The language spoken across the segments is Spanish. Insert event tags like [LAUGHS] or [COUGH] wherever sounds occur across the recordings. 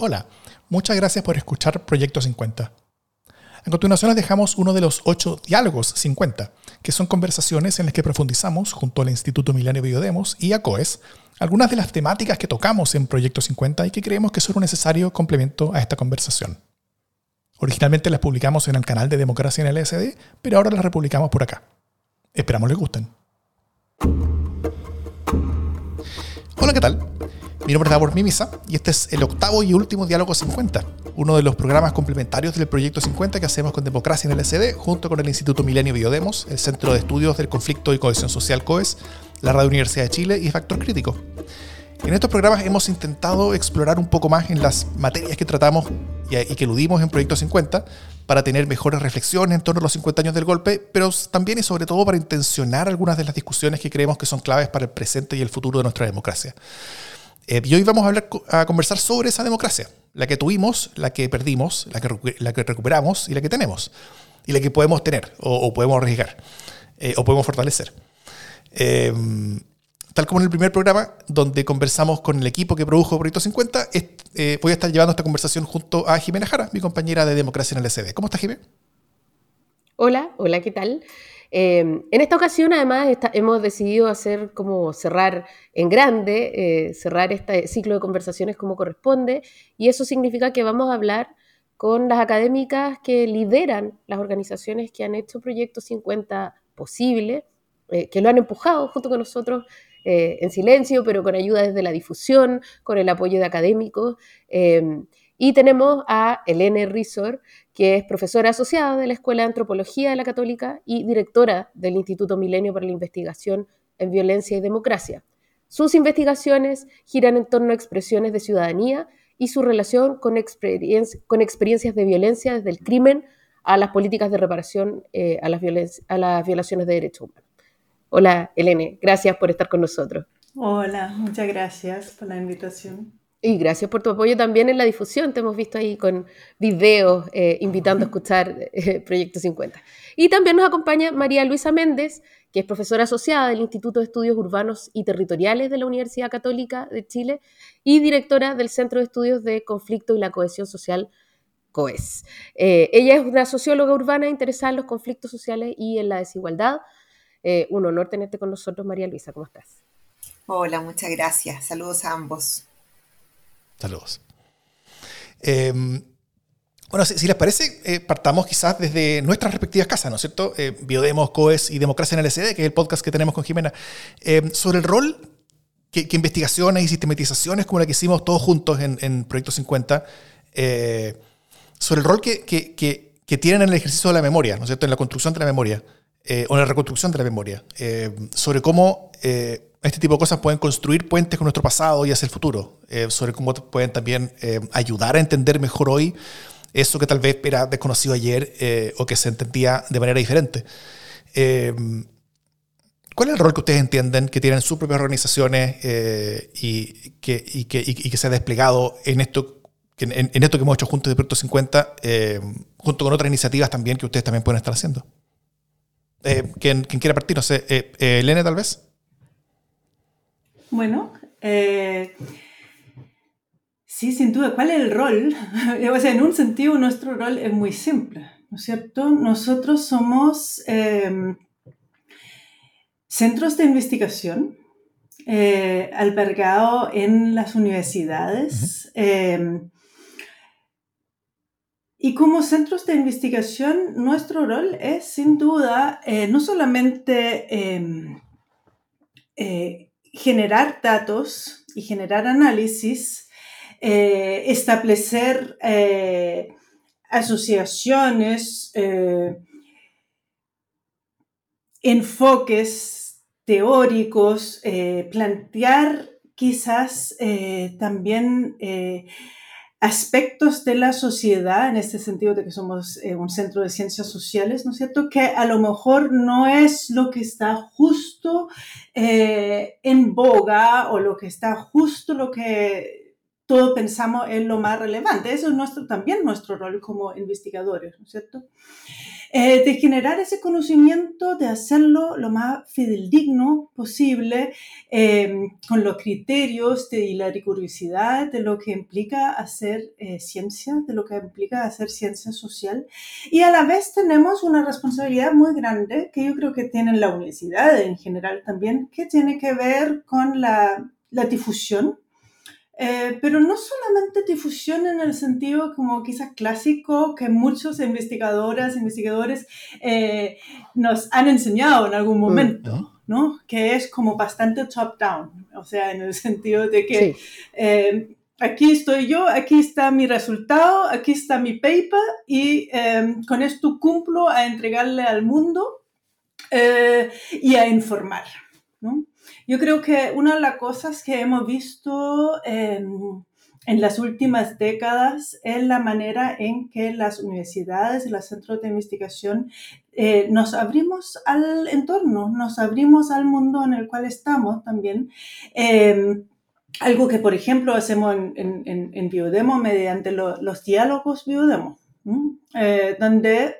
Hola, muchas gracias por escuchar Proyecto 50. A continuación les dejamos uno de los ocho diálogos 50, que son conversaciones en las que profundizamos junto al Instituto Milenio Biodemos y a COES algunas de las temáticas que tocamos en Proyecto 50 y que creemos que son un necesario complemento a esta conversación. Originalmente las publicamos en el canal de Democracia en el SD, pero ahora las republicamos por acá. Esperamos les gusten. Hola, ¿qué tal? Mi nombre es Davor Mimisa y este es el octavo y último Diálogo 50, uno de los programas complementarios del Proyecto 50 que hacemos con Democracia en el SD junto con el Instituto Milenio Biodemos, el Centro de Estudios del Conflicto y Cohesión Social COES, la Radio Universidad de Chile y Factor Crítico. En estos programas hemos intentado explorar un poco más en las materias que tratamos y, que eludimos en Proyecto 50 para tener mejores reflexiones en torno a los 50 años del golpe, pero también y sobre todo para intencionar algunas de las discusiones que creemos que son claves para el presente y el futuro de nuestra democracia. Eh, y hoy vamos a, hablar, a conversar sobre esa democracia, la que tuvimos, la que perdimos, la que, la que recuperamos y la que tenemos, y la que podemos tener o, podemos arriesgar eh, o podemos fortalecer. Eh, tal como en el primer programa, donde conversamos con el equipo que produjo Proyecto 50, eh, voy a estar llevando esta conversación junto a Jimena Jara, mi compañera de Democracia en el SD. ¿Cómo estás, Jimena? Hola, hola, ¿qué tal? Eh, en esta ocasión, además, hemos decidido hacer como cerrar en grande, eh, cerrar este ciclo de conversaciones como corresponde, y eso significa que vamos a hablar con las académicas que lideran las organizaciones que han hecho Proyecto 50 posible, que lo han empujado junto con nosotros eh, en silencio, pero con ayuda desde la difusión, con el apoyo de académicos. Em, y tenemos a Elene Rizor, que es profesora asociada de la Escuela de Antropología de la Católica y directora del Instituto Milenio para la Investigación en Violencia y Democracia. Sus investigaciones giran en torno a expresiones de ciudadanía y su relación con, experiencias de violencia desde el crimen a las políticas de reparación eh, a las violaciones de derechos humanos. Hola, Elene, gracias por estar con nosotros. Hola, muchas gracias por la invitación. Y gracias por tu apoyo también en la difusión. Te hemos visto ahí con videos eh, invitando a [LAUGHS] escuchar eh, Proyecto 50. Y también nos acompaña María Luisa Méndez, que es profesora asociada del Instituto de Estudios Urbanos y Territoriales de la Universidad Católica de Chile y directora del Centro de Estudios de Conflicto y la Cohesión Social, COES. Eh, ella es una socióloga urbana interesada en los conflictos sociales y en la desigualdad eh, un honor tenerte con nosotros, María Luisa. ¿Cómo estás? Hola, muchas gracias. Saludos a ambos. Saludos. Em, bueno, si, les parece, eh, partamos quizás desde nuestras respectivas casas, ¿no es cierto? Eh, Biodemos, COES y Democracia en el SD, que es el podcast que tenemos con Jimena, em, sobre el rol que, investigaciones y sistematizaciones como la que hicimos todos juntos en, Proyecto 50, sobre el rol que, que, tienen en el ejercicio de la memoria, ¿no es cierto? En la construcción de la memoria. Eh, o la reconstrucción de la memoria, eh, sobre cómo eh, este tipo de cosas pueden construir puentes con nuestro pasado y hacia el futuro, sobre cómo pueden también ayudar a entender mejor hoy eso que tal vez era desconocido ayer o que se entendía de manera diferente. ¿Cuál es el rol que ustedes entienden que tienen sus propias organizaciones y, que, se ha desplegado en esto, en, esto que hemos hecho juntos de Proyecto 50, junto con otras iniciativas también que ustedes también pueden estar haciendo? Eh, ¿quién, quiera partir? No sé, eh, eh, Elena tal vez. Bueno, sí, sin duda. ¿Cuál es el rol? [LAUGHS] o sea, en un sentido nuestro rol es muy simple, ¿no es cierto? Nosotros somos centros de investigación albergados en las universidades. Y como centros de investigación, nuestro rol es sin duda eh, no solamente em, eh, generar datos y generar análisis, eh, establecer asociaciones, enfoques teóricos, plantear quizás también aspectos de la sociedad, en este sentido de que somos eh, un centro de ciencias sociales, ¿no es cierto? Que a lo mejor no es lo que está justo eh, en boga o lo que está justo lo que todos pensamos es lo más relevante. Eso es nuestro, también nuestro rol como investigadores, ¿no es cierto? Eh, de generar ese conocimiento, de hacerlo lo más fideldigno posible, em, con los criterios de, y la rigurosidad de lo que implica hacer eh, ciencia, de lo que implica hacer ciencia social. Y a la vez tenemos una responsabilidad muy grande que yo creo que tiene la universidad en general también, que tiene que ver con la, la difusión eh, pero no solamente difusión en el sentido como quizás clásico que muchos investigadoras, investigadores eh, nos han enseñado en algún mm, momento, ¿no? Que es como bastante top-down, o sea, en el sentido de que eh, aquí estoy yo, aquí está mi resultado, aquí está mi paper y con esto cumplo a entregarle al mundo y a informar, ¿no? Yo creo que una de las cosas que hemos visto en, las últimas décadas es la manera en que las universidades y los centros de investigación eh, nos abrimos al entorno, nos abrimos al mundo en el cual estamos también. Em, algo que, por ejemplo, hacemos en, en, Biodemo mediante los diálogos Biodemo, eh, donde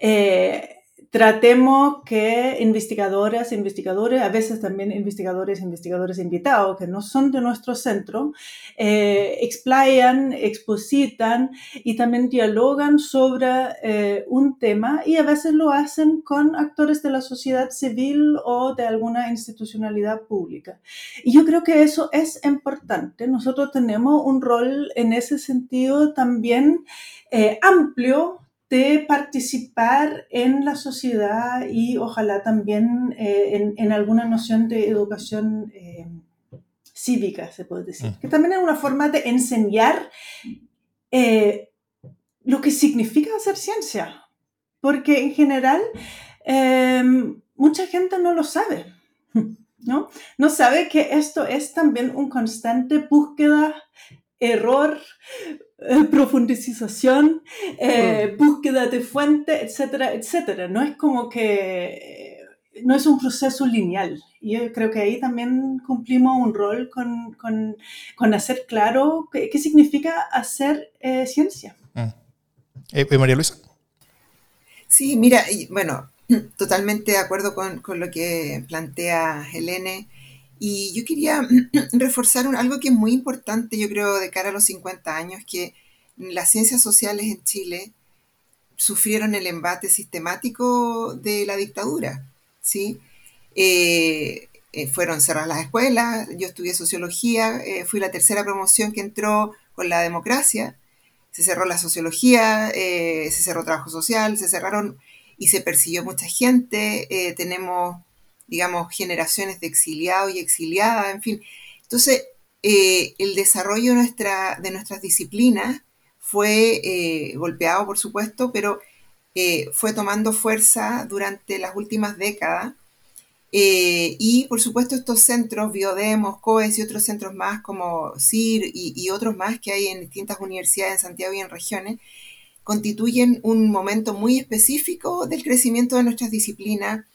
eh, tratemos que investigadoras, investigadores, a veces también investigadores, investigadores invitados que no son de nuestro centro, eh, explayan, expositan y también dialogan sobre eh, un tema y a veces lo hacen con actores de la sociedad civil o de alguna institucionalidad pública. Y yo creo que eso es importante. Nosotros tenemos un rol en ese sentido también eh, amplio de participar en la sociedad y ojalá también eh, en, alguna noción de educación eh, cívica, se puede decir, mm. que también es una forma de enseñar eh, lo que significa hacer ciencia, porque en general mucha gente no lo sabe, [LAUGHS] ¿no? No sabe que esto es también un constante búsqueda error, eh, profundización, eh, mm. búsqueda de fuente, etcétera, etcétera. No es como que, no es un proceso lineal. Y yo creo que ahí también cumplimos un rol con, con, con hacer claro qué, qué significa hacer eh, ciencia. Mm. María Luisa. Sí, mira, bueno, [CLEARS THROAT] totalmente de acuerdo con, con lo que plantea Helene. Y yo quería [CLEARS THROAT] reforzar algo que es muy importante, yo creo, de cara a los 50 años, que las ciencias sociales en Chile sufrieron el embate sistemático de la dictadura, ¿sí? Eh, eh, fueron cerradas las escuelas, yo estudié sociología, eh, fui la tercera promoción que entró con la democracia, se cerró la sociología, se cerró trabajo social, se cerraron y se persiguió mucha gente, tenemos digamos, generaciones de exiliados y exiliadas, en fin. Entonces, eh, el desarrollo de, nuestra, de nuestras disciplinas fue eh, golpeado, por supuesto, pero eh, fue tomando fuerza durante las últimas décadas. y por supuesto estos centros, Biodemos, COES y otros centros más como CIR y, y otros más que hay en distintas universidades en Santiago y en regiones, constituyen un momento muy específico del crecimiento de nuestras disciplinas,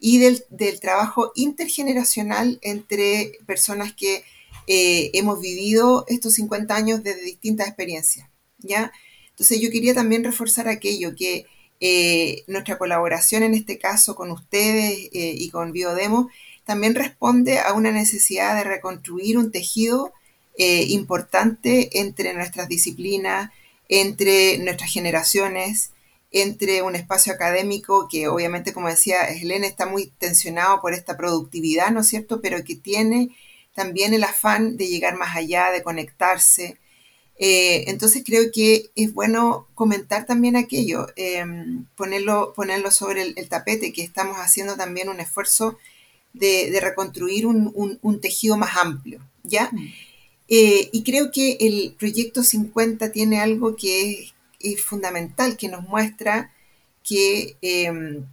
y del, trabajo intergeneracional entre personas que eh, hemos vivido estos 50 años desde distintas experiencias, ¿ya? Entonces yo quería también reforzar aquello, que eh, nuestra colaboración en este caso con ustedes eh, y con Biodemo también responde a una necesidad de reconstruir un tejido importante entre nuestras disciplinas, entre nuestras generaciones, entre un espacio académico que obviamente, como decía Helena, está muy tensionado por esta productividad, ¿no es cierto?, pero que tiene también el afán de llegar más allá, de conectarse. Eh, entonces creo que es bueno comentar también aquello, em, ponerlo, ponerlo sobre el, tapete, que estamos haciendo también un esfuerzo de, reconstruir un, tejido más amplio, ¿ya? Mm. Eh, y creo que el proyecto 50 tiene algo que es es fundamental, que nos muestra que, em,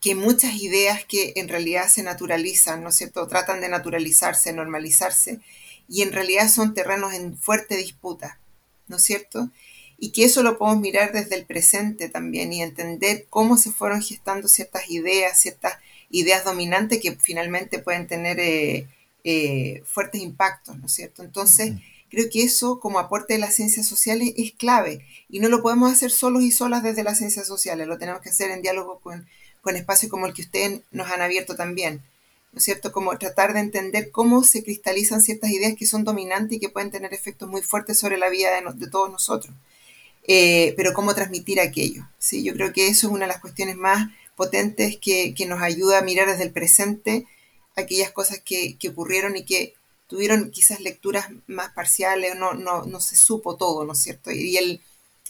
que muchas ideas que en realidad se naturalizan, ¿no es cierto? Tratan de naturalizarse, normalizarse, y en realidad son terrenos en fuerte disputa, ¿no es cierto? Y que eso lo podemos mirar desde el presente también y entender cómo se fueron gestando ciertas ideas, ciertas ideas dominantes que finalmente pueden tener eh, eh, fuertes impactos, ¿no es cierto? Entonces, creo que eso como aporte de las ciencias sociales es clave y no lo podemos hacer solos y solas desde las ciencias sociales, lo tenemos que hacer en diálogo con, con espacios como el que ustedes nos han abierto también. ¿no es cierto? Como tratar de entender cómo se cristalizan ciertas ideas que son dominantes y que pueden tener efectos muy fuertes sobre la vida de, todos nosotros. Eh, pero cómo transmitir aquello, ¿sí? Yo creo que eso es una de las cuestiones más potentes que, nos ayuda a mirar desde el presente aquellas cosas que, ocurrieron y que tuvieron quizás lecturas más parciales, no, no, no se supo todo, ¿no es cierto? Y, el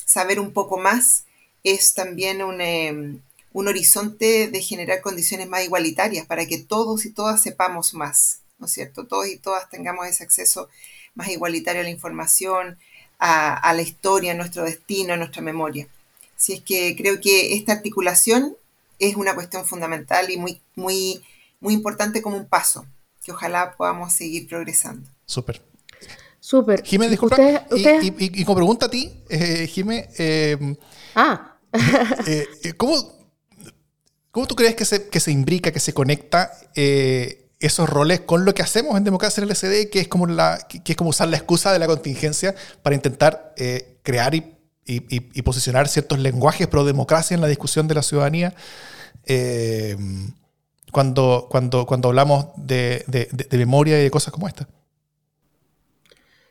saber un poco más es también un, em, un horizonte de generar condiciones más igualitarias para que todos y todas sepamos más, ¿no es cierto? Todos y todas tengamos ese acceso más igualitario a la información, a, la historia, a nuestro destino, a nuestra memoria. Así es que creo que esta articulación es una cuestión fundamental y muy, muy, muy importante como un paso, que ojalá podamos seguir progresando. Súper. Súper. Jimé, disculpa. Y, como pregunta a ti, eh, Jimé. Eh, ah. Eh, ¿Cómo ¿Cómo tú crees que se, que se imbrica, que se conecta eh, esos roles con lo que hacemos en Democracia en el SD, que es como, la, que es como usar la excusa de la contingencia para intentar eh, crear y, y, posicionar ciertos lenguajes pro democracia en la discusión de la ciudadanía? Eh, cuando, cuando, cuando hablamos de, de, de, memoria y de cosas como esta.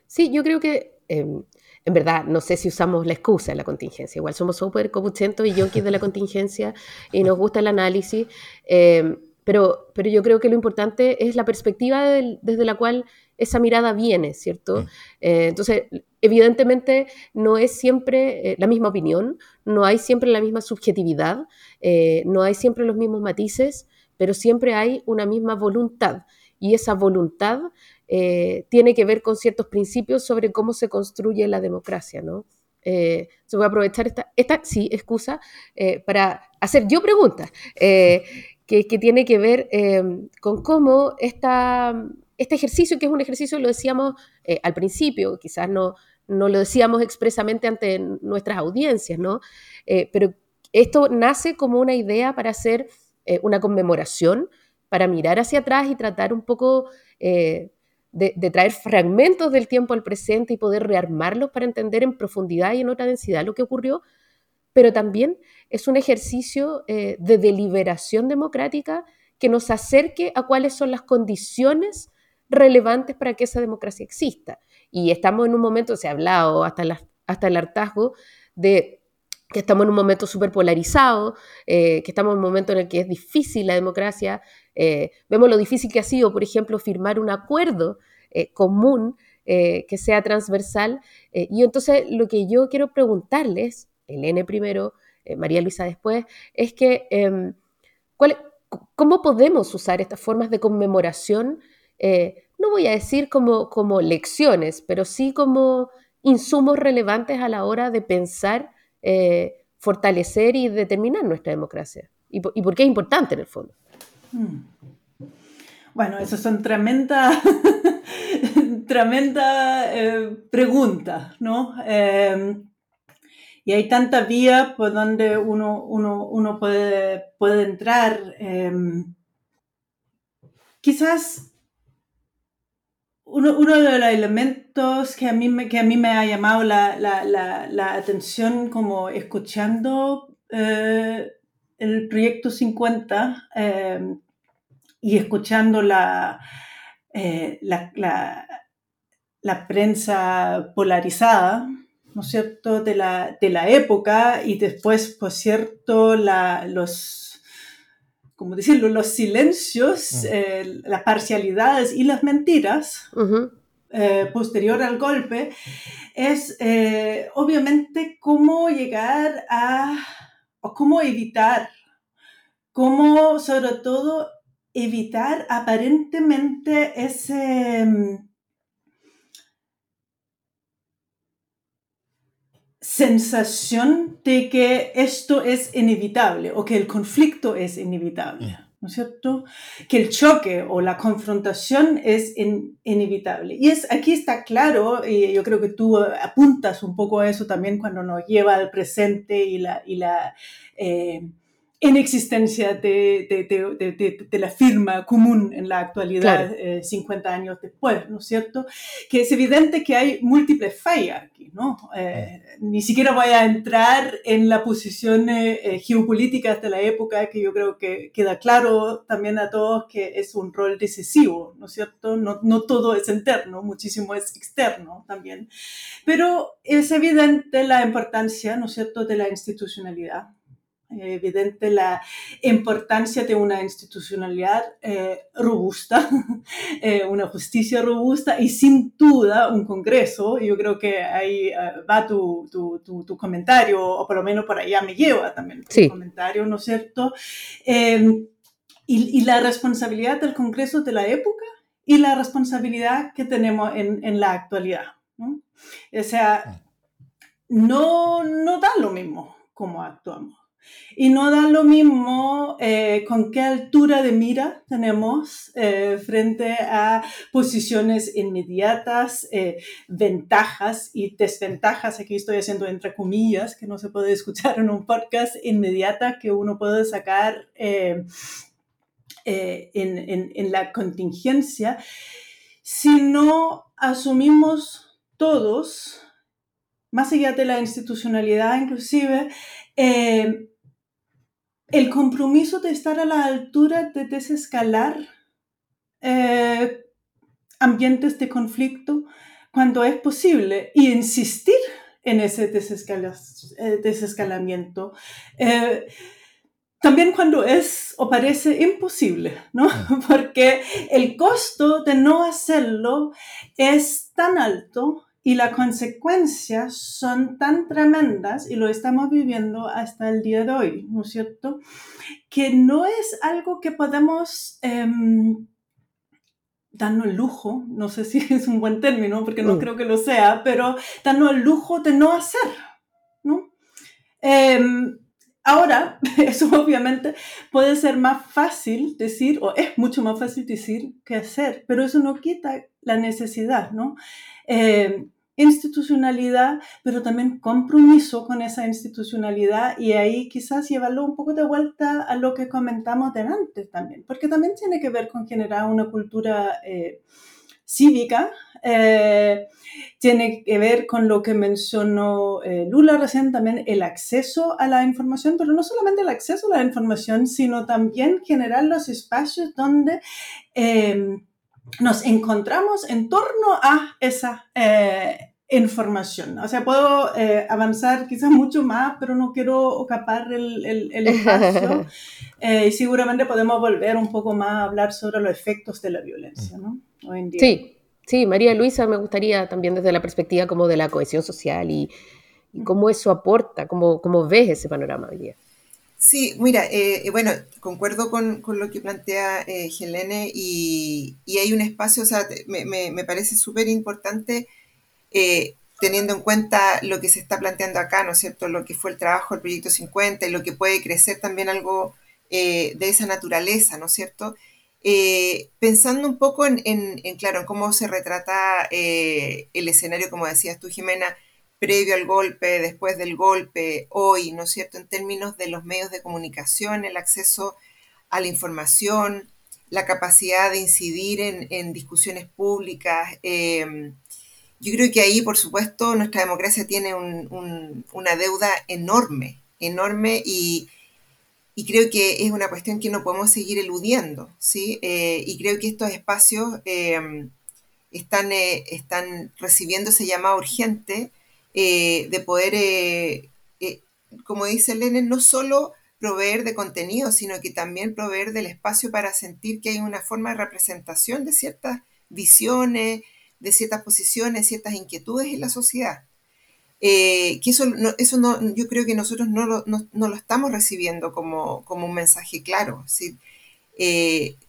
Sí, yo creo que em, en verdad, no sé si usamos la excusa de la contingencia. Igual somos súper copuchentos y yonkis de la contingencia y nos gusta el análisis. Em, pero, pero yo creo que lo importante es la perspectiva desde la cual esa mirada viene, ¿cierto? Mm. Eh, entonces, evidentemente no es siempre eh, la misma opinión, no hay siempre la misma subjetividad, eh, no hay siempre los mismos matices, pero siempre hay una misma voluntad. Y esa voluntad eh, tiene que ver con ciertos principios sobre cómo se construye la democracia, ¿no? Eh, se voy a aprovechar esta, esta sí, excusa, eh, para hacer yo preguntas, que, que, tiene que ver con cómo esta, este ejercicio, que es un ejercicio, lo decíamos al principio, quizás no, no lo decíamos expresamente ante nuestras audiencias, ¿no? pero esto nace como una idea para hacer una conmemoración, para mirar hacia atrás y tratar un poco de, traer fragmentos del tiempo al presente y poder rearmarlos para entender en profundidad y en otra densidad lo que ocurrió, pero también es un ejercicio eh, de deliberación democrática que nos acerque a cuáles son las condiciones relevantes para que esa democracia exista. Y estamos en un momento, se ha hablado hasta, hasta el hartazgo, de que estamos en un momento súper polarizado, eh, que estamos en un momento en el que es difícil la democracia, eh, vemos lo difícil que ha sido, por ejemplo, firmar un acuerdo eh, común que sea transversal. y entonces lo que yo quiero preguntarles, Elene primero, María Luisa después, es que em, ¿cómo podemos usar estas formas de conmemoración? no voy a decir como, como lecciones, pero sí como insumos relevantes a la hora de pensar eh, fortalecer y determinar nuestra democracia. ¿Y por, qué es importante en el fondo? Hmm. Bueno, esas son tremendas [LAUGHS] tremenda, eh, preguntas, ¿no? Em, y hay tantas vías por donde uno, uno, uno puede, puede entrar. Em, quizás uno, uno, de los elementos que a mí me, que a mí me ha llamado la, la, la, atención como escuchando eh, el proyecto 50 eh, y escuchando eh, la, la, prensa polarizada, ¿no cierto?, de la, de la época y después, por cierto, los como decirlo, los silencios, eh, las parcialidades y las mentiras eh, posterior al golpe, es eh, obviamente cómo llegar a, o cómo evitar, cómo sobre todo evitar aparentemente ese sensación de que esto es inevitable o que el conflicto es inevitable, ¿no es cierto? Que el choque o la confrontación es inevitable. Y es, aquí está claro, y yo creo que tú apuntas un poco a eso también cuando nos lleva al presente y la, y la, eh, en existencia de, de, de, la firma común en la actualidad, 50 eh, años después, ¿no es cierto? Que es evidente que hay múltiples fallas aquí, ¿no? Eh, ni siquiera voy a entrar en la posición eh, geopolítica de la época, que yo creo que queda claro también a todos que es un rol decisivo, ¿no es cierto? No, no todo es interno, muchísimo es externo también. Pero es evidente la importancia, ¿no es cierto?, de la institucionalidad evidente la importancia de una institucionalidad eh, robusta, [LAUGHS] eh, una justicia robusta y sin duda un Congreso. Yo creo que ahí eh, va tu, tu, tu, comentario, o por lo menos por allá me lleva también tu comentario, ¿no es cierto? Em, y, y, la responsabilidad del Congreso de la época y la responsabilidad que tenemos en, en la actualidad. ¿no? O sea, no, no da lo mismo como actuamos. Y no da lo mismo eh, con qué altura de mira tenemos eh, frente a posiciones inmediatas, eh, ventajas y desventajas. Aquí estoy haciendo entre comillas, que no se puede escuchar en un podcast inmediata que uno puede sacar en, en, en la contingencia. Si no asumimos todos, más allá de la institucionalidad inclusive, eh, el compromiso de estar a la altura de desescalar eh, ambientes de conflicto cuando es posible y insistir en ese eh, desescalamiento. Eh, también cuando es o parece imposible, ¿no? [LAUGHS] Porque el costo de no hacerlo es tan alto y las consecuencias son tan tremendas, y lo estamos viviendo hasta el día de hoy, ¿no es cierto? Que no es algo que podemos eh, darnos el lujo, no sé si [LAUGHS] es un buen término, porque no mm. creo que lo sea, pero darnos el lujo de no hacer, ¿no? Em, ahora, [LAUGHS] eso obviamente puede ser más fácil decir, o es mucho más fácil decir que hacer, pero eso no quita la necesidad, ¿no? Eh, institucionalidad, pero también compromiso con esa institucionalidad y ahí quizás llevarlo un poco de vuelta a lo que comentamos delante también, porque también tiene que ver con generar una cultura eh, cívica, eh, tiene que ver con lo que mencionó Lula recién, también el acceso a la información, pero no solamente el acceso a la información, sino también generar los espacios donde nos encontramos en torno a esa eh, información. O sea, puedo eh, avanzar quizás mucho más, pero no quiero ocupar el, el, espacio. [LAUGHS] Eh, y seguramente podemos volver un poco más a hablar sobre los efectos de la violencia, ¿no? Hoy en día. Sí, sí, María Luisa, me gustaría también desde la perspectiva como de la cohesión social y, y cómo eso aporta, cómo, cómo ves ese panorama hoy día. Sí, mira, eh, bueno, concuerdo con, con, lo que plantea eh, Helene y, y, hay un espacio, o sea, me, me, parece súper importante eh, teniendo en cuenta lo que se está planteando acá, ¿no es cierto? Lo que fue el trabajo del Proyecto 50 y lo que puede crecer también algo de esa naturaleza, ¿no es cierto? pensando un poco en, en, en, claro, en cómo se retrata el escenario, como decías tú, Jimena, previo al golpe, después del golpe, hoy, ¿no es cierto?, en términos de los medios de comunicación, el acceso a la información, la capacidad de incidir en, discusiones públicas. Em, yo creo que ahí, por supuesto, nuestra democracia tiene una deuda enorme, enorme y, creo que es una cuestión que no podemos seguir eludiendo, ¿sí? Eh, y creo que estos espacios em, están, eh, están recibiendo ese llamado urgente eh, de poder, eh, eh, como dice Lenin, no solo proveer de contenido, sino que también proveer del espacio para sentir que hay una forma de representación de ciertas visiones, de ciertas posiciones, ciertas inquietudes en la sociedad. que eso, no, eso no, yo creo que nosotros no lo, no, lo estamos recibiendo como, como, un mensaje claro. ¿sí?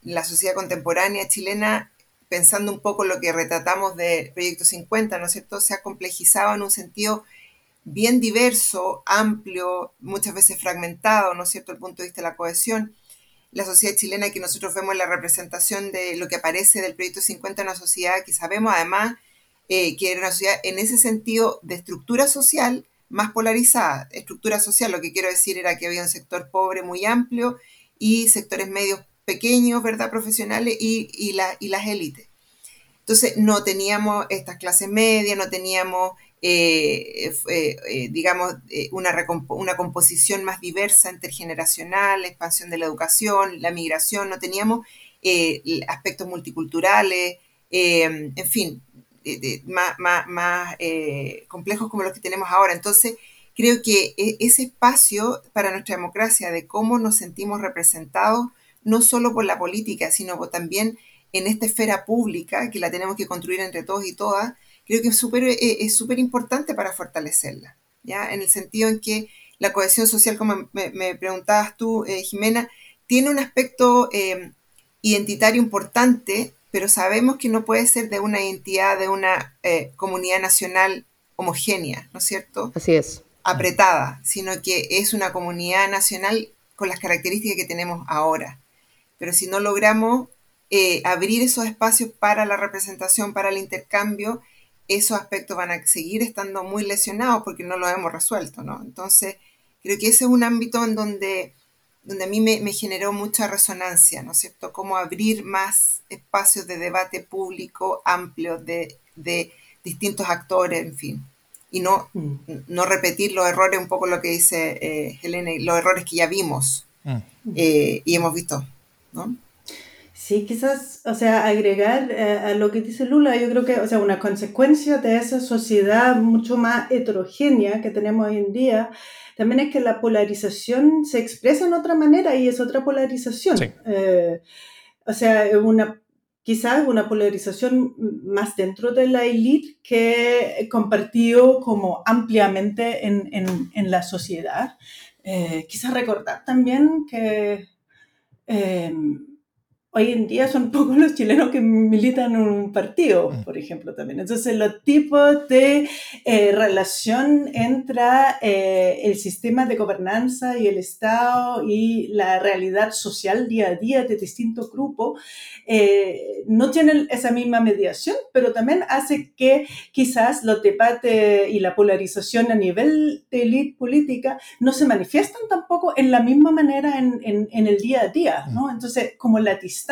la sociedad contemporánea chilena pensando un poco lo que retratamos de Proyecto 50, ¿no es cierto?, se ha complejizado en un sentido bien diverso, amplio, muchas veces fragmentado, ¿no es cierto?, el punto de vista de la cohesión. La sociedad chilena que nosotros vemos en la representación de lo que aparece del Proyecto 50 en una sociedad que sabemos además eh, que era una sociedad en ese sentido de estructura social más polarizada. Estructura social, lo que quiero decir era que había un sector pobre muy amplio y sectores medios pequeños, ¿verdad? Profesionales y, y, y las élites. Entonces, no teníamos estas clases medias, no teníamos, eh, eh, eh, digamos, una, una, composición más diversa intergeneracional, expansión de la educación, la migración, no teníamos aspectos multiculturales, en fin, más, más, más complejos como los que tenemos ahora. Entonces, creo que e, ese espacio para nuestra democracia de cómo nos sentimos representados, no solo por la política, sino también en esta esfera pública que la tenemos que construir entre todos y todas, creo que es súper eh, es súper importante para fortalecerla, ¿ya? En el sentido en que la cohesión social, como me, preguntabas tú, eh, Jimena, tiene un aspecto eh, identitario importante, pero sabemos que no puede ser de una identidad, de una comunidad nacional homogénea, ¿no es cierto? Así es. Apretada, sino que es una comunidad nacional con las características que tenemos ahora. Pero si no logramos eh, abrir esos espacios para la representación, para el intercambio, esos aspectos van a seguir estando muy lesionados porque no lo hemos resuelto, ¿no? Entonces, creo que ese es un ámbito en donde, donde a mí me, generó mucha resonancia, ¿no es cierto? Cómo abrir más espacios de debate público amplio de, distintos actores, en fin. Y no, mm. no repetir los errores, un poco lo que dice eh, Helena, los errores que ya vimos mm. eh, y hemos visto, ¿no? Sí, quizás, o sea, agregar eh, a lo que dice Lula, yo creo que, o sea, una consecuencia de esa sociedad mucho más heterogénea que tenemos hoy en día, también es que la polarización se expresa en otra manera y es otra polarización. Eh, o sea, una, quizás una polarización más dentro de la élite que compartido como ampliamente en, en, en la sociedad. Eh, quizás recordar también que Um. Hoy en día son [LAUGHS] pocos los chilenos que militan en un partido, mm. por ejemplo, también. Entonces, los tipos de eh, relación entre eh, el sistema de gobernanza y el Estado y la realidad social día a día de distintos grupos eh, no tienen esa misma mediación, pero también hace que quizás los debates y la polarización a nivel de élite política no se manifiestan tampoco en la misma manera en, en, en el día a día, ¿no? Mm. Entonces, como la distancia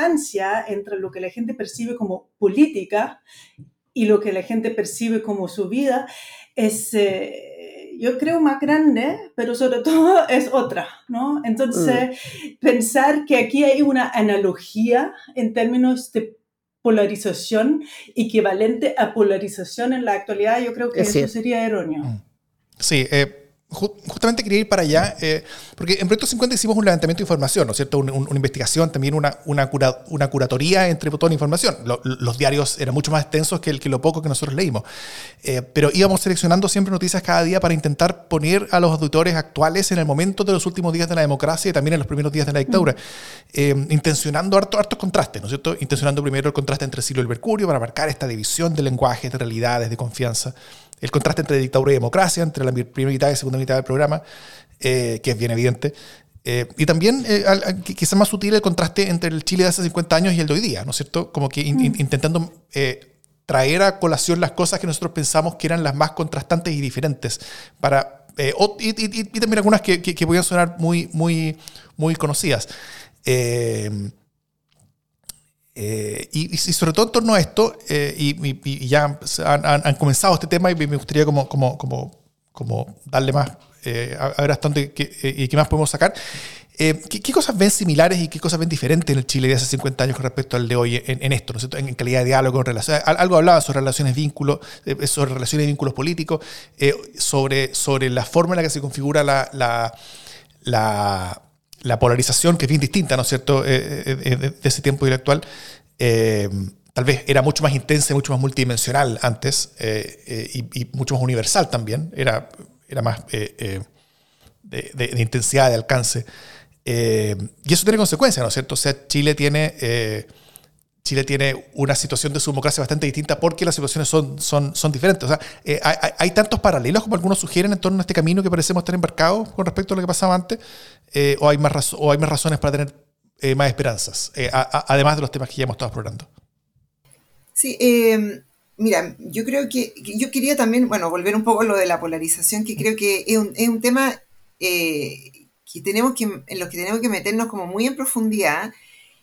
entre lo que la gente percibe como política y lo que la gente percibe como su vida es, eh, yo creo, más grande, pero sobre [LAUGHS] todo es otra, ¿no? Entonces, mm. pensar que aquí hay una analogía en términos de polarización equivalente a polarización en la actualidad, yo creo que eso sería erróneo. Mm. Sí, eh, justamente quería ir para allá, eh, porque en Proyecto 50 hicimos un levantamiento de información, ¿no es cierto? una investigación, también una, una, una curatoría entre toda la información. los diarios eran mucho más extensos que, el, que lo poco que nosotros leímos. Eh, pero íbamos seleccionando siempre noticias cada día para intentar poner a los auditores actuales en el momento de los últimos días de la democracia y también en los primeros días de la dictadura, eh, intencionando hartos hartos contrastes, ¿no es cierto? Intencionando primero el contraste entre Silo y el Mercurio para marcar esta división de lenguajes, de realidades, de confianza el contraste entre dictadura y democracia, entre la primera mitad y segunda mitad del programa, eh, que es bien evidente. Eh, y también, eh, quizás más sutil, el contraste entre el Chile de hace 50 años y el de hoy día, ¿no es cierto? Como que mm. intentando traer a colación las cosas que nosotros pensamos que eran las más contrastantes y diferentes. Para, y, también algunas que, que, podían sonar muy, muy, muy conocidas. Eh, y, sobre todo en torno a esto, eh, y, ya han, comenzado este tema y me gustaría como, como, como, como darle más, eh, a, ver hasta dónde y qué más podemos sacar. ¿qué, cosas ven similares y qué cosas ven diferentes en el Chile de hace 50 años con respecto al de hoy en, esto, ¿no en, calidad de diálogo, en relación, algo hablaba sobre relaciones vínculos, sobre relaciones y vínculos políticos, sobre, sobre la forma en la que se configura la, la la polarización, que es bien distinta, ¿no es cierto?, eh, eh, eh, de, ese tiempo y el tal vez era mucho más intensa y mucho más multidimensional antes y, mucho más universal también, era, era más de, intensidad, de alcance. y eso tiene consecuencias, ¿no es cierto? O sea, Chile tiene... Chile tiene una situación de su democracia bastante distinta porque las situaciones son, son, son diferentes. O sea, hay, hay, tantos paralelos como algunos sugieren en torno a este camino que parecemos estar embarcados con respecto a lo que pasaba antes. Eh, o, hay más o hay más razones para tener eh, más esperanzas, eh, además de los temas que ya hemos estado explorando? Sí, mira, yo creo que, yo quería también, bueno, volver un poco a lo de la polarización, que creo que es un, es un tema eh, que tenemos que, en los que tenemos que meternos como muy en profundidad,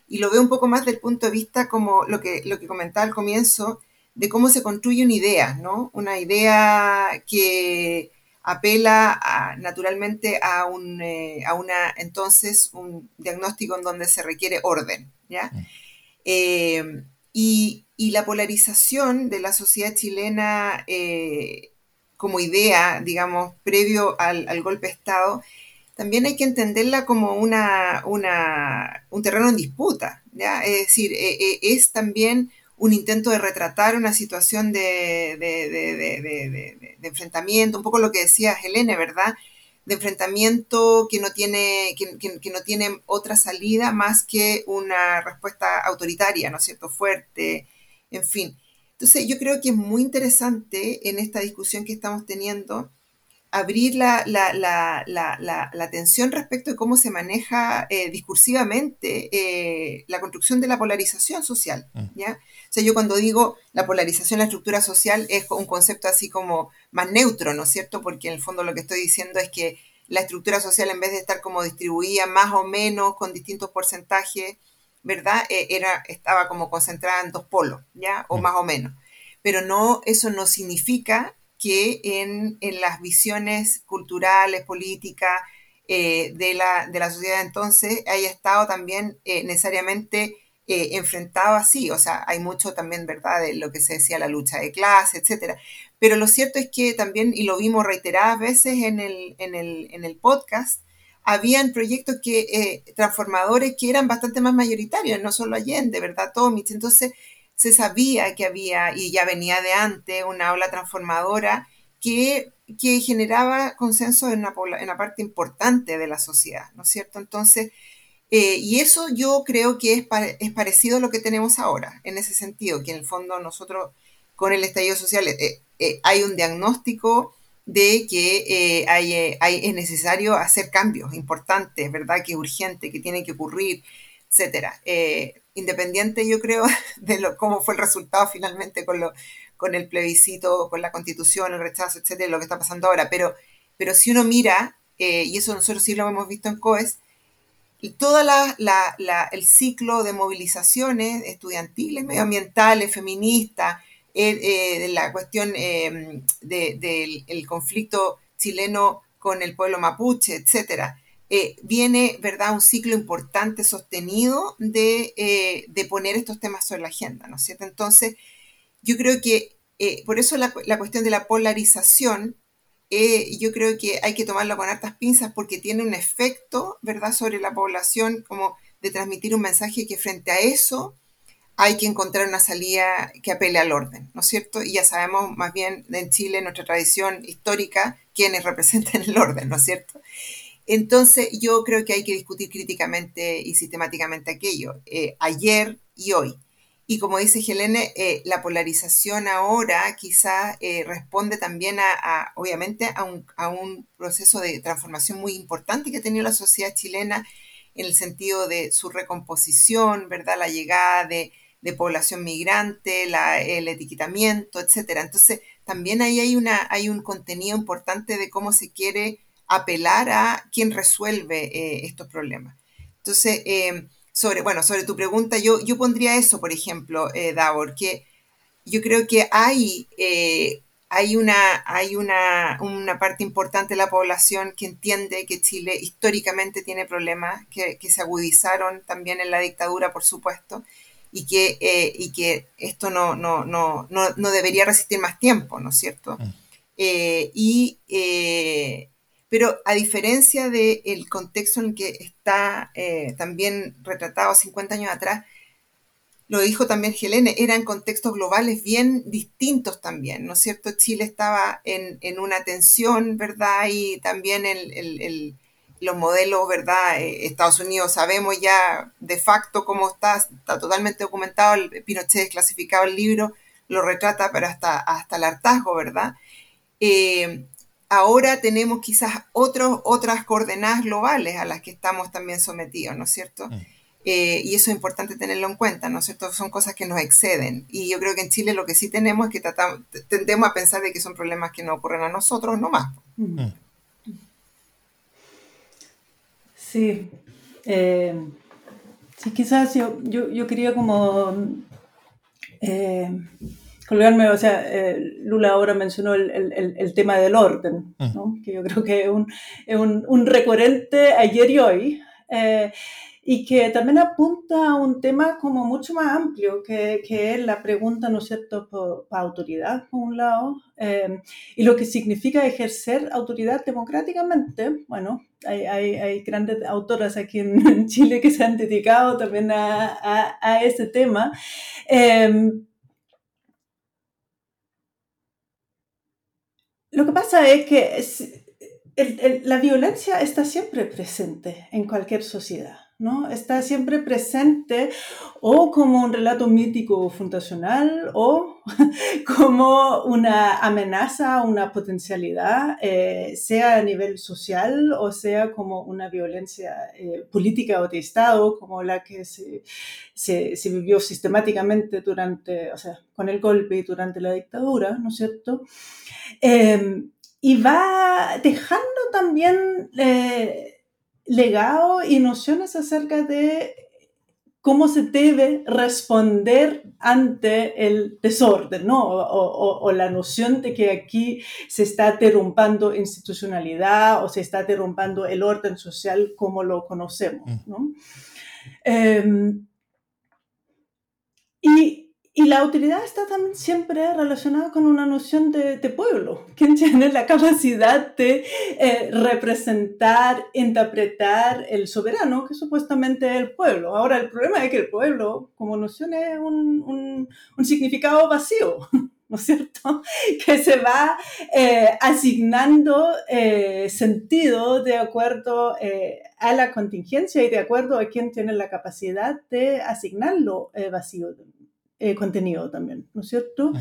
y lo veo un poco más del punto de vista como lo que, lo que comentaba al comienzo, de cómo se construye una idea, ¿no? Una idea que apela naturalmente a, un, eh, a una, entonces, un diagnóstico en donde se requiere orden, ¿ya? Mm. Eh, y, la polarización de la sociedad chilena eh, como idea, digamos, previo al, al, golpe de Estado, también hay que entenderla como una, un terreno en disputa, ¿ya? Es decir, es también un intento de retratar una situación de, enfrentamiento, un poco lo que decía Helene, ¿verdad? De enfrentamiento que no, tiene, que, no tiene otra salida más que una respuesta autoritaria, ¿no es cierto? Fuerte, en fin. Entonces yo creo que es muy interesante en esta discusión que estamos teniendo abrir la, la, la, la, atención respecto de cómo se maneja eh, discursivamente eh, la construcción de la polarización social. Mm. ¿ya? O sea, yo cuando digo la polarización la estructura social es un concepto así como más neutro, ¿no es cierto? Porque en el fondo lo que estoy diciendo es que la estructura social en vez de estar como distribuida más o menos con distintos porcentajes, ¿verdad? Eh, era, estaba como concentrada en dos polos, ¿ya? O mm. más o menos. Pero no, eso no significa que en, las visiones culturales, políticas eh, de, la, de, la, sociedad entonces haya estado también eh, necesariamente eh, enfrentado así. O sea, hay mucho también, ¿verdad?, de lo que se decía la lucha de clase, etcétera. Pero lo cierto es que también, y lo vimos reiteradas veces en el, en el, en el podcast, habían proyectos que, transformadores que eran bastante más mayoritarios, no solo Allende, ¿verdad? Tomich. Entonces, se sabía que había, y ya venía de antes, una ola transformadora que, que generaba consenso en una, en parte importante de la sociedad, ¿no es cierto? Entonces, eh, y eso yo creo que es, es, parecido a lo que tenemos ahora, en ese sentido, que en el fondo nosotros con el estallido social eh, eh, hay un diagnóstico de que hay, es necesario hacer cambios importantes, ¿verdad? Que es urgente, que tiene que ocurrir, etcétera independiente, yo creo, [LAUGHS] de lo, cómo fue el resultado finalmente con, lo, con el plebiscito, con la constitución, el rechazo, etcétera, lo que está pasando ahora. Pero, pero si uno mira, eh, y eso nosotros sí lo hemos visto en COES, todo la, el ciclo de movilizaciones estudiantiles, medioambientales, feministas, eh, eh, de la cuestión del de, conflicto chileno con el pueblo mapuche, etcétera, eh, viene, ¿verdad?, un ciclo importante, sostenido eh, de, poner estos temas sobre la agenda, ¿no es cierto? Entonces, yo creo que eh, por eso la, cuestión de la polarización, yo creo que hay que tomarlo con hartas pinzas porque tiene un efecto, ¿verdad?, sobre la población, como de transmitir un mensaje que frente a eso hay que encontrar una salida que apele al orden, ¿no es cierto? Y ya sabemos más bien en Chile, nuestra tradición histórica, quienes representan el orden, ¿no es cierto? Entonces, yo creo que hay que discutir críticamente y sistemáticamente aquello, eh, ayer y hoy. Y como dice Helene, eh, la polarización ahora quizá eh, responde también a, obviamente, a un, proceso de transformación muy importante que ha tenido la sociedad chilena en el sentido de su recomposición, ¿verdad? La llegada de, población migrante, el etiquetamiento, etcétera. Entonces, también ahí hay, una, hay un contenido importante de cómo se quiere apelar a quien resuelve eh, estos problemas. Entonces, eh, sobre, bueno, sobre tu pregunta, yo, yo pondría eso, por ejemplo, eh, Davor, que yo creo que hay, hay, una, hay una, una, parte importante de la población que entiende que Chile históricamente tiene problemas que, que se agudizaron también en la dictadura, por supuesto, y que, y que esto no, no, no, no, debería resistir más tiempo, ¿no es cierto? Mm. y pero a diferencia del contexto en el que está eh, también retratado 50 años atrás, lo dijo también Helene, eran contextos globales bien distintos también, ¿no es cierto? Chile estaba en, una tensión, ¿verdad? Y también el, los modelos, ¿verdad? Eh, Estados Unidos sabemos ya de facto cómo está, está totalmente documentado, el Pinochet clasificado el libro, lo retrata, pero hasta, hasta el hartazgo, ¿verdad? Eh, ahora tenemos quizás otros, otras coordenadas globales a las que estamos también sometidos, ¿no es cierto? Mm. Eh, y eso es importante tenerlo en cuenta, ¿no es cierto? Son cosas que nos exceden. Y yo creo que en Chile lo que sí tenemos es que tratamos, tendemos a pensar de que son problemas que no ocurren a nosotros nomás. Mm. Sí. Eh, sí, quizás yo, yo, quería como eh, colgarme, o sea, eh, Lula ahora mencionó el, el, el, tema del orden, mm. ¿no? que yo creo que es un, es un, un recurrente ayer y hoy. Eh, y que también apunta a un tema como mucho más amplio, que, que es la pregunta, ¿no es cierto?, por, autoridad, por un lado, eh, y lo que significa ejercer autoridad democráticamente. Bueno, hay, hay, hay grandes autoras aquí en, [LAUGHS] Chile que se han dedicado también a, a, a ese tema. Eh, lo que pasa es que la violencia está siempre presente en cualquier sociedad. ¿No? Está siempre presente o como un relato mítico fundacional o [LAUGHS] como una amenaza, una potencialidad, eh, sea a nivel social o sea como una violencia eh, política o de Estado, como la que se, se, vivió sistemáticamente durante, o sea, con el golpe y durante la dictadura, ¿no es cierto? Em, y va dejando también... Legado y nociones acerca de cómo se debe responder ante el desorden, ¿no? O, la noción de que aquí se está derrumbando institucionalidad o se está derrumbando el orden social como lo conocemos, mm. ¿no? Em, y y la autoridad está también siempre relacionada con una noción de, pueblo. ¿Quién [LAUGHS] tiene la capacidad de eh, representar, interpretar el soberano, que supuestamente es el pueblo? Ahora, el problema es que el pueblo, como noción, es un, significado vacío. [LAUGHS] ¿no es cierto? [LAUGHS] Que se va eh, asignando eh, sentido de acuerdo a la contingencia y de acuerdo a quién tiene la capacidad de asignarlo vacío eh, contenido también, ¿no es cierto?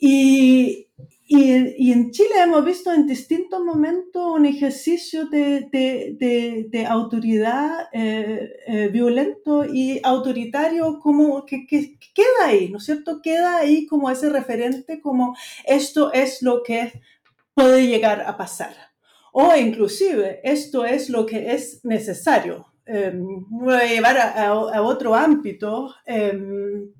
Y, y, en Chile hemos visto en distintos momentos un ejercicio de, de, de, autoridad eh, eh, violento y autoritario como que, que, queda ahí, ¿no es cierto? Queda ahí como ese referente, como esto es lo que puede llegar a pasar. O inclusive, esto es lo que es necesario. Em, voy a llevar a, a, otro ámbito. Em,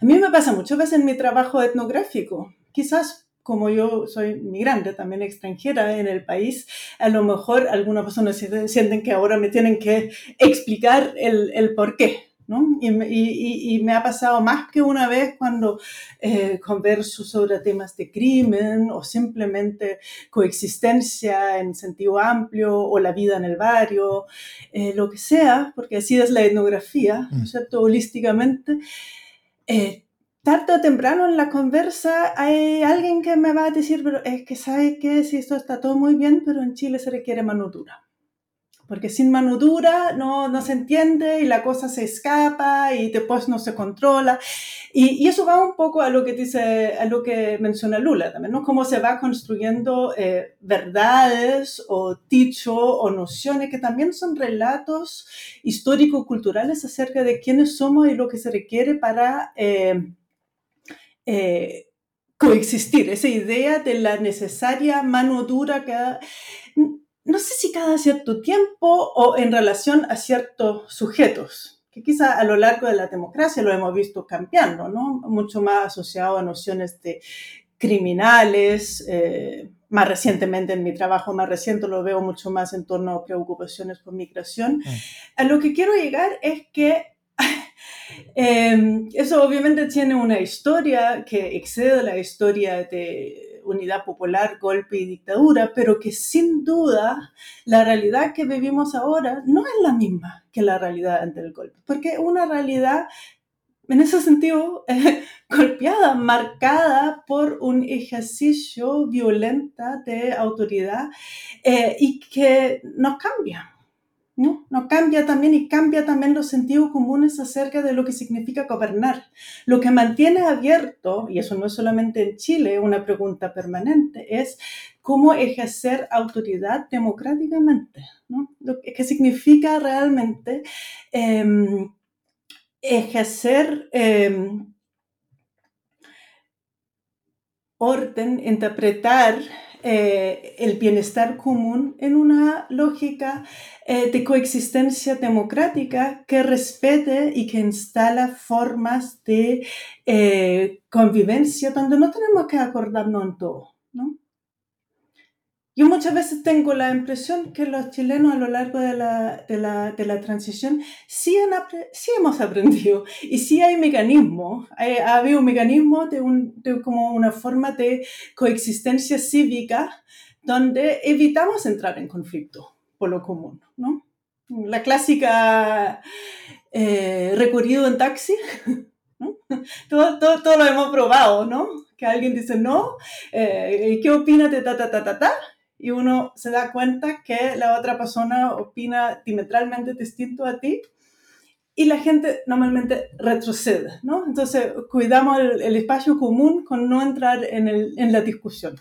a mí me pasa muchas veces en mi trabajo etnográfico. Quizás como yo soy migrante, también extranjera en el país, a lo mejor algunas personas sienten que ahora me tienen que explicar el, el por qué. ¿no? Y, y, y, me ha pasado más que una vez cuando eh, converso sobre temas de crimen o simplemente coexistencia en sentido amplio o la vida en el barrio, eh, lo que sea, porque así es la etnografía, ¿no es mm. cierto? Holísticamente eh, tarde o temprano en la conversa hay alguien que me va a decir, pero es que sabe que si esto está todo muy bien, pero en Chile se requiere mano dura. Porque sin mano dura no, no se entiende y la cosa se escapa y después no se controla. Y, y, eso va un poco a lo que dice, a lo que menciona Lula también, ¿no? Cómo se va construyendo eh, verdades o dicho o nociones que también son relatos histórico-culturales acerca de quiénes somos y lo que se requiere para eh, eh, coexistir. Esa idea de la necesaria mano dura que no sé si cada cierto tiempo o en relación a ciertos sujetos, que quizá a lo largo de la democracia lo hemos visto cambiando, ¿no? Mucho más asociado a nociones de criminales, eh, más recientemente en mi trabajo más reciente lo veo mucho más en torno a preocupaciones por migración. Mm. A lo que quiero llegar es que [LAUGHS] eh, eso obviamente tiene una historia que excede la historia de unidad popular, golpe y dictadura, pero que sin duda la realidad que vivimos ahora no es la misma que la realidad antes del golpe, porque una realidad en ese sentido, [LAUGHS] golpeada, marcada por un ejercicio violento de autoridad eh, y que nos cambia. ¿No? Cambia también y cambia también los sentidos comunes acerca de lo que significa gobernar. Lo que mantiene abierto, y eso no es solamente en Chile, una pregunta permanente, es cómo ejercer autoridad democráticamente, ¿no? Lo que significa realmente em, ejercer em, orden, interpretar eh, el bienestar común en una lógica eh, de coexistencia democrática que respete y que instala formas de eh, convivencia donde no tenemos que acordarnos en todo. ¿no? Yo muchas veces tengo la impresión que los chilenos a lo largo de la, de la, de la transición sí, han, sí, hemos aprendido y sí hay mecanismos, ha habido un mecanismo de, un, de como una forma de coexistencia cívica donde evitamos entrar en conflicto por lo común, ¿no? La clásica eh, recorrido en taxi, [LAUGHS] ¿no? todo, todo, todo, lo hemos probado, ¿no? Que alguien dice no, eh, ¿qué opinas de ta, ta, ta, ta, ta? y uno se da cuenta que la otra persona opina diametralmente distinto a ti y la gente normalmente retrocede, ¿no? Entonces, cuidamos el, espacio común con no entrar en, el, en, la discusión.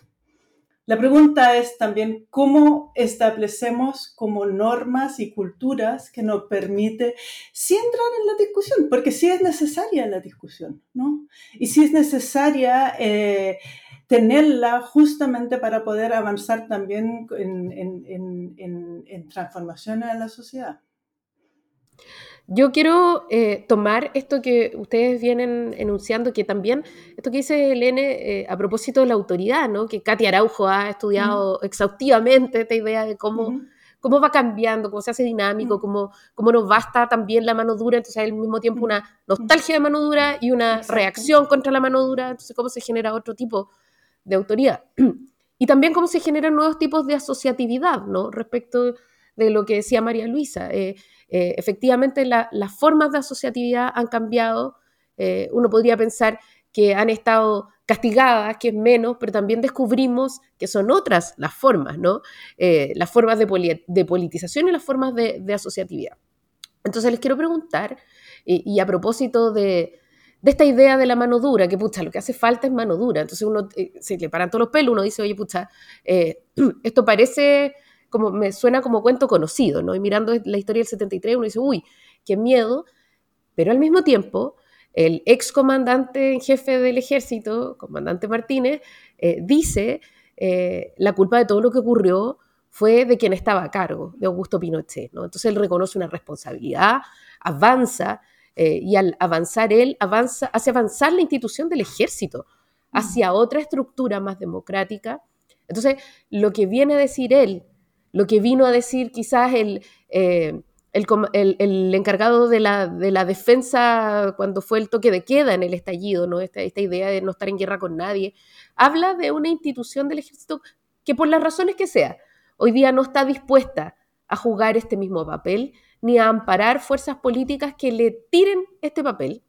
La pregunta es también cómo establecemos como normas y culturas que nos permite sí entrar en la discusión, porque sí es necesaria la discusión, ¿no? Y sí es necesaria... Eh, tenerla justamente para poder avanzar también en, en, transformaciones en la sociedad. Yo quiero eh, tomar esto que ustedes vienen enunciando, que también, esto que dice Elene eh, a propósito de la autoridad, ¿no? que Katy Araujo ha estudiado exhaustivamente esta idea de cómo, cómo va cambiando, cómo se hace dinámico, cómo, cómo nos basta también la mano dura, entonces hay al mismo tiempo una nostalgia de mano dura y una reacción contra la mano dura, entonces cómo se genera otro tipo de autoridad. [CLEARS THROAT] Y también cómo se generan nuevos tipos de asociatividad, ¿no? Respecto de lo que decía María Luisa. Eh, eh, efectivamente, las formas de asociatividad han cambiado. Eh, uno podría pensar que han estado castigadas, que es menos, pero también descubrimos que son otras las formas, ¿no? las formas de, politización y las formas de, asociatividad. Entonces les quiero preguntar, y a propósito de, esta idea de la mano dura, que pucha, lo que hace falta es mano dura. Entonces uno se le paran todos los pelos, uno dice, oye, pucha, [CLEARS THROAT] esto parece como, me suena como cuento conocido, ¿no? Y mirando la historia del 73, uno dice, uy, qué miedo, pero al mismo tiempo, el ex comandante en jefe del ejército, comandante Martínez, eh, dice, la culpa de todo lo que ocurrió fue de quien estaba a cargo, de Augusto Pinochet, ¿no? Entonces él reconoce una responsabilidad, avanza, eh, y al avanzar él, avanza, hace avanzar la institución del ejército hacia otra estructura más democrática. Entonces, lo que viene a decir él, lo que vino a decir quizás el, eh, el, encargado de la, de la, defensa cuando fue el toque de queda en el estallido, ¿no? Esta, esta idea de no estar en guerra con nadie, habla de una institución del ejército que por las razones que sea, hoy día no está dispuesta a jugar este mismo papel ni a amparar fuerzas políticas que le tiren este papel.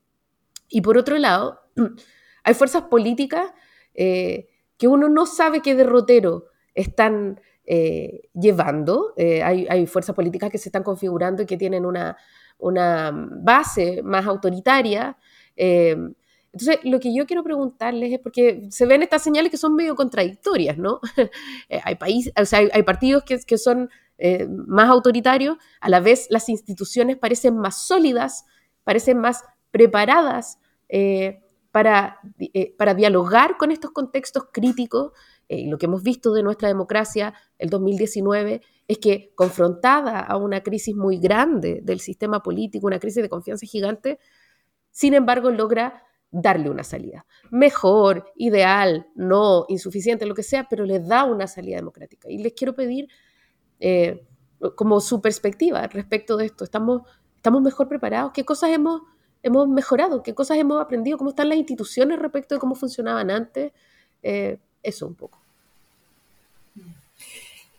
Y por otro lado, [CLEARS THROAT] hay fuerzas políticas eh, que uno no sabe qué derrotero están eh, llevando. Eh, hay, fuerzas políticas que se están configurando y que tienen una, una base más autoritaria. entonces, lo que yo quiero preguntarles es, porque se ven estas señales que son medio contradictorias, ¿no? [LAUGHS] hay, países, o sea, hay, partidos que, que son eh, más autoritario, a la vez las instituciones parecen más sólidas, parecen más preparadas eh, para, eh, para, dialogar con estos contextos críticos. Lo que hemos visto de nuestra democracia el 2019 es que confrontada a una crisis muy grande del sistema político, una crisis de confianza gigante, sin embargo logra darle una salida. Mejor, ideal, no, insuficiente, lo que sea, pero le da una salida democrática. Y les quiero pedir eh, como su perspectiva respecto de esto. ¿Estamos, estamos mejor preparados? ¿Qué cosas hemos, hemos mejorado? ¿Qué cosas hemos aprendido? ¿Cómo están las instituciones respecto de cómo funcionaban antes? Eh, eso un poco.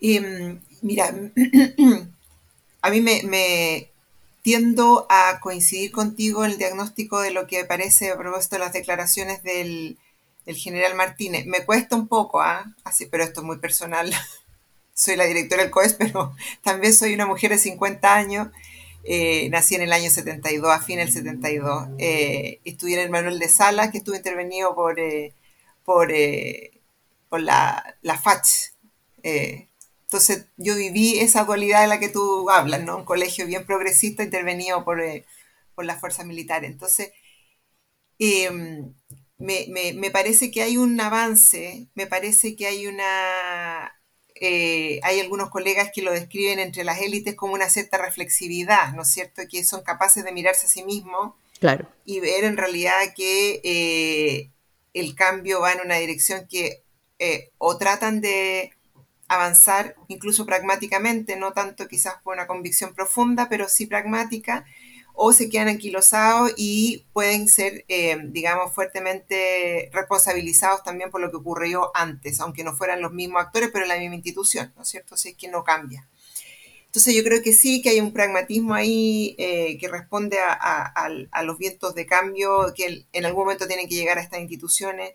Em, mira, [CLEARS THROAT] a mí me, tiendo a coincidir contigo en el diagnóstico de lo que parece a propósito de las declaraciones del, general Martínez. Me cuesta un poco, ¿ah? Pero esto es muy personal. [LAUGHS] soy la directora del COES, pero [LAUGHS] también soy una mujer de 50 años. Eh, nací en el año 72, a fin del 72. Eh, estudié en el Manuel de Salas, que estuve intervenido por, eh, por, por la, la FACH. entonces yo viví esa dualidad de la que tú hablas, ¿no? Un colegio bien progresista intervenido por, por las fuerzas militares. Entonces, em, me, me, me, parece que hay un avance, me parece que hay una eh, hay algunos colegas que lo describen entre las élites como una cierta reflexividad, ¿no es cierto? Que son capaces de mirarse a sí mismos claro. y ver en realidad que eh, el cambio va en una dirección que eh, o tratan de avanzar incluso pragmáticamente, no tanto quizás por una convicción profunda, pero sí pragmática, o se quedan anquilosados y pueden ser, eh, digamos, fuertemente responsabilizados también por lo que ocurrió antes, aunque no fueran los mismos actores, pero la misma institución, ¿no es cierto? Si es que no cambia. Entonces yo creo que sí, que hay un pragmatismo ahí eh, que responde a, los vientos de cambio que en algún momento tienen que llegar a estas instituciones.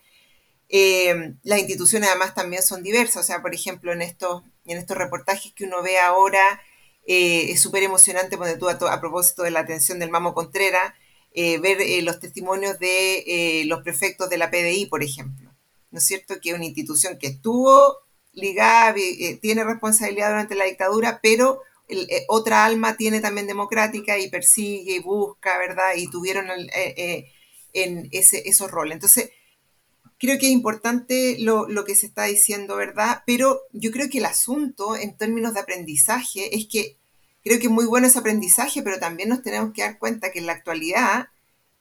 Eh, las instituciones además también son diversas, o sea, por ejemplo, en estos, en estos reportajes que uno ve ahora, eh, es súper emocionante, poner tú a, propósito de la atención del Mamo Contreras, eh, ver los testimonios de los prefectos de la PDI, por ejemplo. ¿No es cierto? Que es una institución que estuvo ligada, tiene responsabilidad durante la dictadura, pero otra alma tiene también democrática y persigue y busca, ¿verdad? Y tuvieron en ese, esos roles. Entonces, creo que es importante lo, lo, que se está diciendo, ¿verdad? Pero yo creo que el asunto en términos de aprendizaje es que creo que es muy bueno ese aprendizaje, pero también nos tenemos que dar cuenta que en la actualidad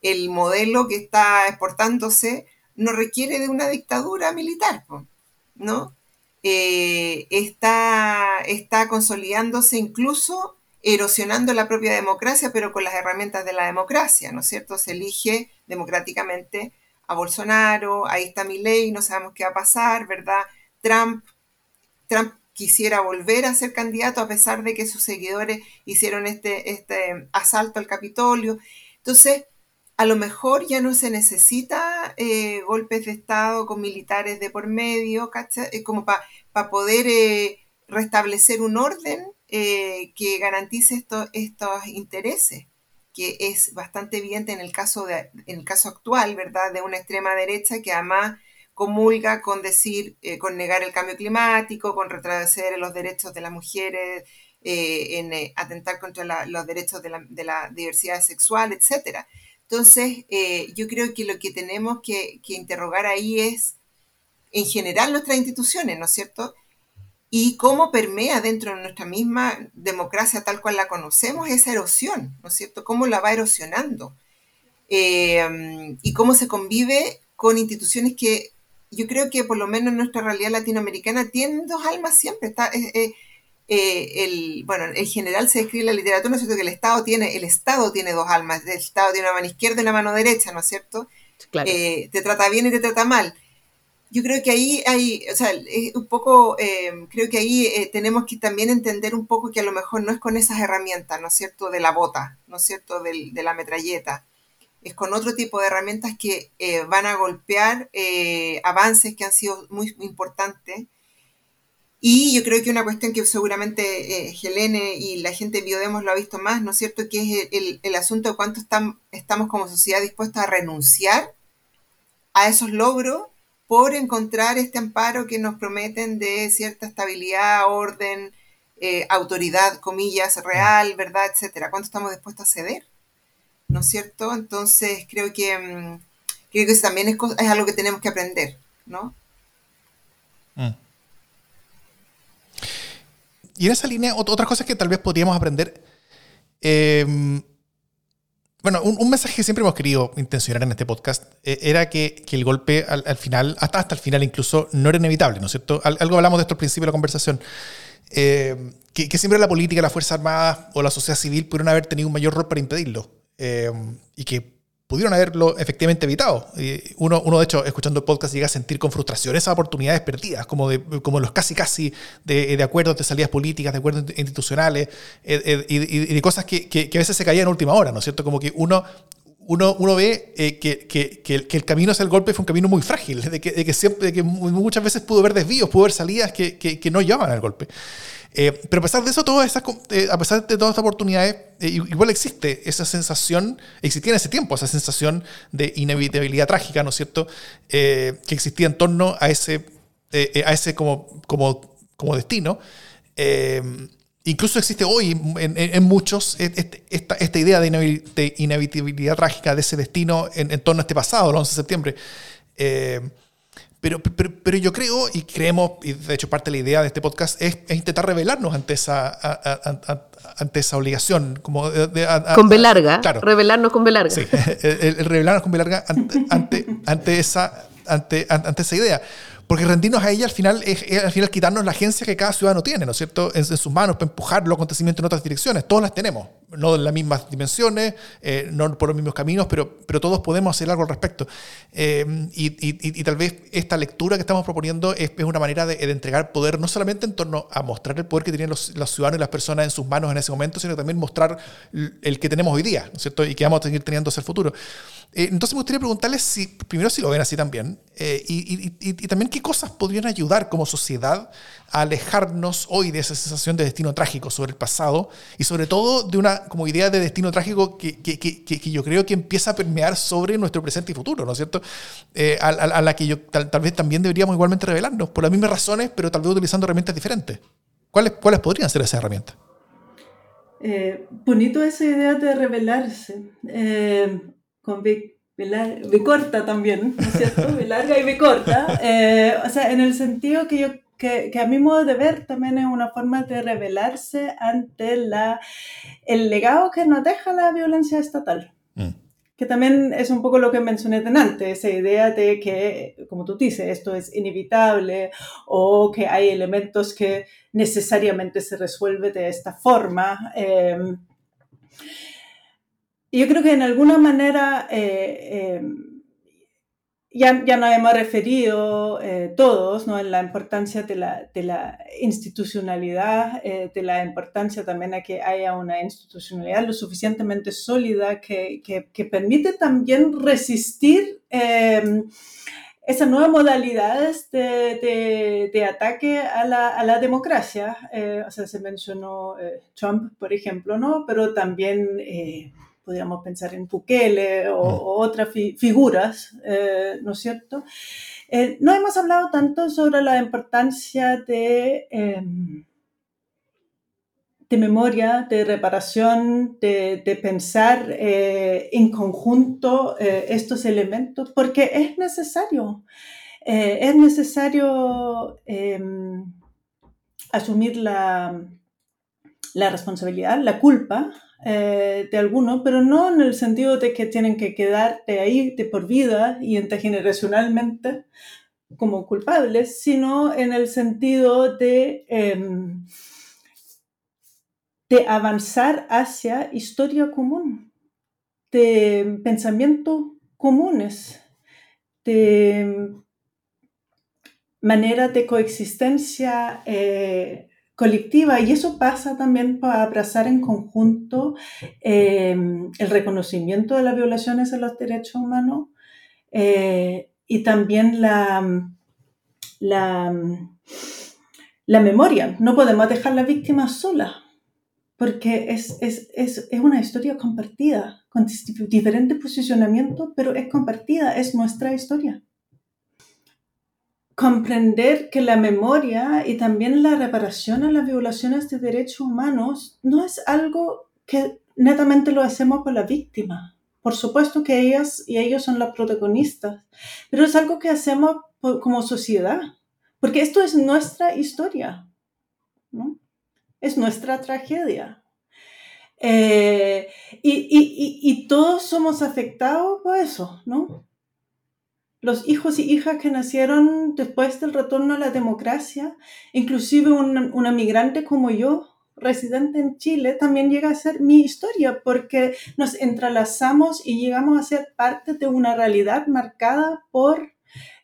el modelo que está exportándose no requiere de una dictadura militar, ¿no? Eh, está, está consolidándose incluso erosionando la propia democracia, pero con las herramientas de la democracia, ¿no es cierto? Se elige democráticamente a Bolsonaro, ahí está mi ley, no sabemos qué va a pasar, ¿verdad? Trump, Trump quisiera volver a ser candidato a pesar de que sus seguidores hicieron este, este asalto al Capitolio. Entonces, a lo mejor ya no se necesita eh, golpes de Estado con militares de por medio, como para poder eh, restablecer un orden eh, que garantice estos intereses que es bastante evidente en el caso, de, en el caso actual, ¿verdad?, de una extrema derecha que además comulga con decir, eh, con negar el cambio climático, con retroceder los derechos de las mujeres, eh, en eh, atentar contra los derechos de la, diversidad sexual, etc. Entonces, yo creo que lo que tenemos que interrogar ahí es, en general, nuestras instituciones, ¿no es cierto? Y cómo permea dentro de nuestra misma democracia tal cual la conocemos esa erosión, ¿no es cierto? Cómo la va erosionando eh, y cómo se convive con instituciones que yo creo que por lo menos en nuestra realidad latinoamericana tienen dos almas siempre. Está, eh, eh, el, bueno, en general se describe en la literatura, ¿no es cierto? Que el Estado tiene, el Estado tiene dos almas, el Estado tiene una mano izquierda y una mano derecha, ¿no es cierto? te trata bien y te trata mal yo creo que ahí hay, o sea, un poco, eh, creo que ahí eh, tenemos que también entender un poco que a lo mejor no es con esas herramientas, ¿no es cierto?, de la bota, ¿no es cierto?, de la metralleta. Es con otro tipo de herramientas que eh, van a golpear avances que han sido muy importantes. Y yo creo que una cuestión que seguramente Helene y la gente de Biodemos lo ha visto más, ¿no es cierto?, que es el, el asunto de cuánto estamos como sociedad dispuestos a renunciar a esos logros por encontrar este amparo que nos prometen de cierta estabilidad, orden, eh, autoridad, comillas, real, ¿verdad? Etcétera. ¿Cuánto estamos dispuestos a ceder? ¿No es cierto? Entonces creo que, mm, creo que eso también es, es, algo que tenemos que aprender, ¿no? Mm. Y en esa línea, otras cosas que tal vez podríamos aprender. Eh, bueno, un, mensaje que siempre hemos querido intencionar en este podcast eh, era que, el golpe al, final, hasta, hasta el final incluso, no era inevitable, ¿no es cierto? algo hablamos de esto al principio de la conversación. Eh, que, siempre la política, la Fuerza Armada o la sociedad civil pudieron haber tenido un mayor rol para impedirlo. Eh, y que pudieron haberlo efectivamente evitado. Uno, uno, de hecho, escuchando el podcast, llega a sentir con frustración esas oportunidades perdidas, como, de, como los casi casi de, de acuerdos de salidas políticas, de acuerdos institucionales, eh, eh, y, de cosas que, que, a veces se caían en última hora, ¿no es cierto? Como que uno, uno, uno ve eh, que, que, que, el, camino hacia el golpe fue un camino muy frágil, [LAUGHS] de que, de que, siempre, de que muchas veces pudo haber desvíos, pudo haber salidas que, que no llevaban al golpe. Eh, pero a pesar de eso, todas esas, eh, a pesar de todas estas oportunidades, eh, igual existe esa sensación, existía en ese tiempo esa sensación de inevitabilidad trágica, ¿no es cierto?, que existía en torno a ese, a ese como, como, como destino. Incluso existe hoy en, muchos este, esta, esta, idea de inevitabilidad trágica de ese destino en, torno a este pasado, el 11 de septiembre. Pero, pero, yo creo y creemos, y de hecho parte de la idea de este podcast es, intentar revelarnos ante esa, ante esa obligación. Como con B larga, revelarnos con B larga. Sí, el, revelarnos con B larga ante, ante, esa, ante, ante esa idea. Porque rendirnos a ella al final es, al final quitarnos la agencia que cada ciudadano tiene, ¿no es cierto?, en, sus manos para empujar los acontecimientos en otras direcciones. Todos las tenemos, no en las mismas dimensiones, eh, no por los mismos caminos, pero, pero todos podemos hacer algo al respecto. Eh, y, y, y, tal vez esta lectura que estamos proponiendo es, es una manera de, de, entregar poder no solamente en torno a mostrar el poder que tienen los, los, ciudadanos y las personas en sus manos en ese momento, sino también mostrar el que tenemos hoy día, ¿no es cierto?, y que vamos a seguir teniendo hacia el futuro. Eh, entonces me gustaría preguntarles si, primero si lo ven así también, eh, y, y, también qué cosas podrían ayudar como sociedad a alejarnos hoy de esa sensación de destino trágico sobre el pasado y sobre todo de una como idea de destino trágico que, que, que, que yo creo que empieza a permear sobre nuestro presente y futuro, ¿no es cierto? Eh, a, la que yo tal, tal, vez también deberíamos igualmente revelarnos por las mismas razones, pero tal vez utilizando herramientas diferentes. ¿Cuáles, cuáles podrían ser esas herramientas? Eh, bonito esa idea de revelarse. Eh, B, corta también, ¿no es cierto? B larga y B corta. Eh, o sea, en el sentido que yo que, que, a mi modo de ver también es una forma de revelarse ante la, el legado que nos deja la violencia estatal. Mm. Que también es un poco lo que mencioné antes, esa idea de que, como tú dices, esto es inevitable o que hay elementos que necesariamente se resuelven de esta forma. Eh, yo creo que en alguna manera eh, eh, ya, ya, nos hemos referido eh, todos ¿no? en la importancia de la, de la institucionalidad, de la importancia también a que haya una institucionalidad lo suficientemente sólida que, que, que permite también resistir esas nuevas modalidades de, de, de ataque a la, a la democracia. o sea, se mencionó Trump, por ejemplo, ¿no? pero también podríamos pensar en Bukele o, mm. o otras fi figuras, eh, ¿no es cierto? Eh, no hemos hablado tanto sobre la importancia de, eh, de memoria, de reparación, de, de pensar eh, en conjunto estos elementos, porque es necesario. es necesario em, asumir la, la responsabilidad, la culpa eh, de algunos, pero no en el sentido de que tienen que quedarte ahí de por vida y intergeneracionalmente como culpables, sino en el sentido de, eh, de avanzar hacia historia común, de pensamientos comunes, de manera de coexistencia eh, colectiva y eso pasa también para abrazar en conjunto eh, el reconocimiento de las violaciones a los derechos humanos eh, y también la, la, la, memoria. No podemos dejar la víctima sola porque es, es, es, es una historia compartida, con diferentes posicionamientos, pero es compartida, es nuestra historia comprender que la memoria y también la reparación a las violaciones de derechos humanos no es algo que netamente lo hacemos por la víctima. Por supuesto que ellas y ellos son las protagonistas, pero es algo que hacemos como sociedad, porque esto es nuestra historia, ¿no? Es nuestra tragedia. Eh, y, y, y todos somos afectados por eso, ¿no? Los hijos y hijas que nacieron después del retorno a la democracia, inclusive una, migrante como yo, residente en Chile, también llega a ser mi historia porque nos entrelazamos y llegamos a ser parte de una realidad marcada por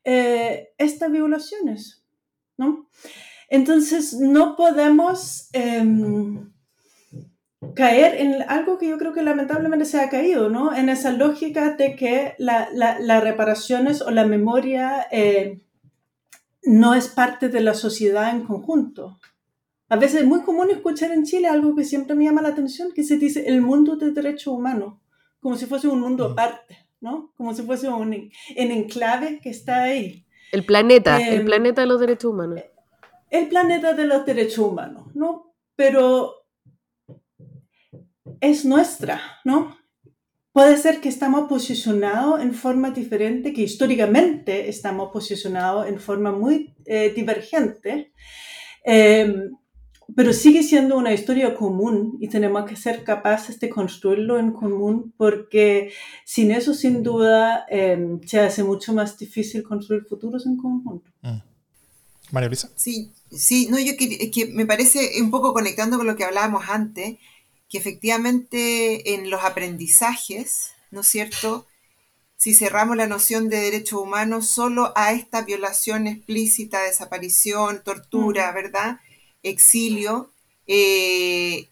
eh, estas violaciones, ¿no? Entonces, no podemos... Em, caer en algo que yo creo que lamentablemente se ha caído, ¿no? En esa lógica de que las la, reparaciones o la memoria eh, no es parte de la sociedad en conjunto. A veces es muy común escuchar en Chile algo que siempre me llama la atención, que se dice el mundo de derechos humanos, como si fuese un mundo aparte, ¿no? Como si fuese un en enclave que está ahí. El planeta, el em, planeta de los derechos humanos. El planeta de los derechos humanos, ¿no? Pero es nuestra, ¿no? Puede ser que estamos posicionados en forma diferente, que históricamente estamos posicionados en forma muy eh, divergente, em, pero sigue siendo una historia común y tenemos que ser capaces de construirlo en común porque sin eso, sin duda, em, se hace mucho más difícil construir futuros en conjunto. Mm. María Luisa. Sí, sí, no, yo que, que me parece un poco conectando con lo que hablábamos antes, que efectivamente en los aprendizajes, ¿no es cierto? Si cerramos la noción de derechos humanos solo a esta violación explícita, desaparición, tortura, ¿verdad? Exilio, eh,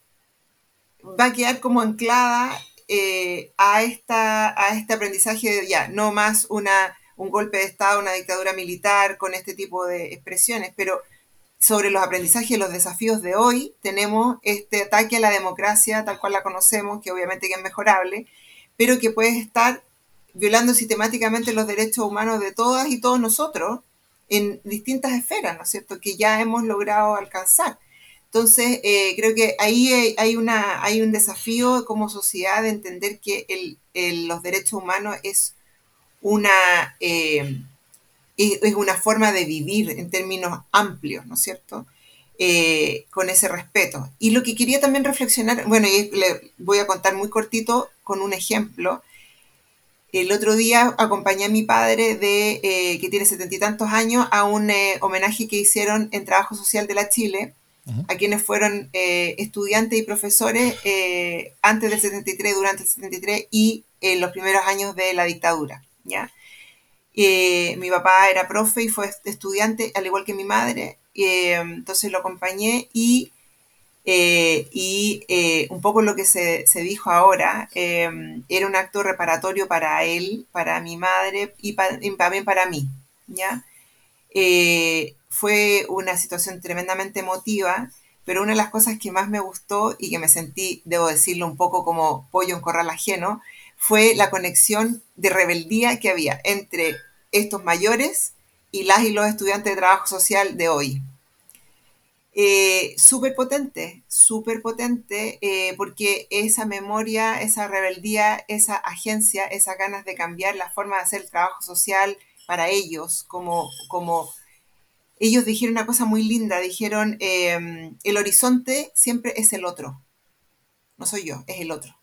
va a quedar como anclada eh, a, esta, a este aprendizaje de ya, no más una, un golpe de Estado, una dictadura militar con este tipo de expresiones, pero sobre los aprendizajes y los desafíos de hoy, tenemos este ataque a la democracia tal cual la conocemos, que obviamente que es mejorable, pero que puede estar violando sistemáticamente los derechos humanos de todas y todos nosotros en distintas esferas, ¿no es cierto?, que ya hemos logrado alcanzar. Entonces, eh, creo que ahí hay, una, hay un desafío como sociedad de entender que los derechos humanos es una... Eh, es, una forma de vivir en términos amplios, ¿no es cierto? Eh, con ese respeto. Y lo que quería también reflexionar, bueno, y le voy a contar muy cortito con un ejemplo. El otro día acompañé a mi padre, de, eh, que tiene setenta y tantos años, a un eh, homenaje que hicieron en Trabajo Social de la Chile, a quienes fueron estudiantes y profesores antes del 73, durante el 73 y en los primeros años de la dictadura. ¿ya? Eh, mi papá era profe y fue estudiante, al igual que mi madre, eh, entonces lo acompañé y, eh, y un poco lo que se, dijo ahora, era un acto reparatorio para él, para mi madre y, también para mí, ¿ya? fue una situación tremendamente emotiva, pero una de las cosas que más me gustó y que me sentí, debo decirlo, un poco como pollo en corral ajeno, fue la conexión de rebeldía que había entre estos mayores y las y los estudiantes de trabajo social de hoy. Eh, súper potente, súper potente, eh, porque esa memoria, esa rebeldía, esa agencia, esas ganas de cambiar la forma de hacer el trabajo social para ellos, como, como ellos dijeron una cosa muy linda, dijeron, em, el horizonte siempre es el otro, no soy yo, es el otro.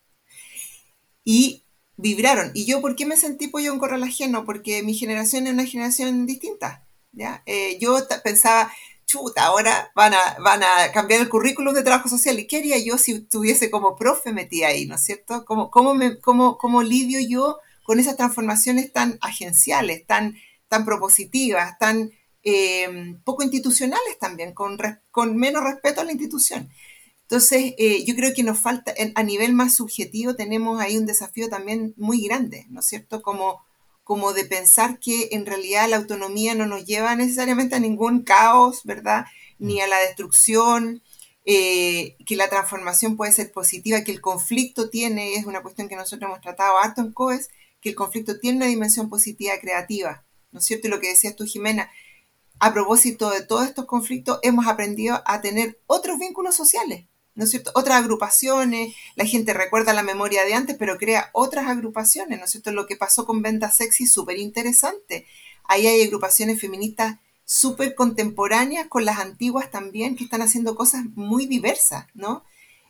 Y vibraron. ¿Y yo por qué me sentí pollo en corral ajeno? Porque mi generación es una generación distinta. ¿ya? Eh, yo pensaba, chuta, ahora van a, van a cambiar el currículum de trabajo social. ¿Y qué haría yo si estuviese como profe metida ahí, ¿no es cierto? ¿Cómo, cómo, me, cómo, cómo lidio yo con esas transformaciones tan agenciales, tan, tan propositivas, tan eh, poco institucionales también, con, con menos respeto a la institución? Entonces, eh, yo creo que nos falta, a nivel más subjetivo, tenemos ahí un desafío también muy grande, ¿no es cierto? Como, como de pensar que en realidad la autonomía no nos lleva necesariamente a ningún caos, ¿verdad? Ni a la destrucción, eh, que la transformación puede ser positiva, que el conflicto tiene, es una cuestión que nosotros hemos tratado harto en COES, que el conflicto tiene una dimensión positiva creativa, ¿no es cierto? Y lo que decías tú, Jimena, a propósito de todos estos conflictos, hemos aprendido a tener otros vínculos sociales, ¿no es cierto? Otras agrupaciones, la gente recuerda la memoria de antes, pero crea otras agrupaciones, ¿no es cierto? Lo que pasó con Venta Sexy súper interesante. Ahí hay agrupaciones feministas súper contemporáneas con las antiguas también, que están haciendo cosas muy diversas, ¿no?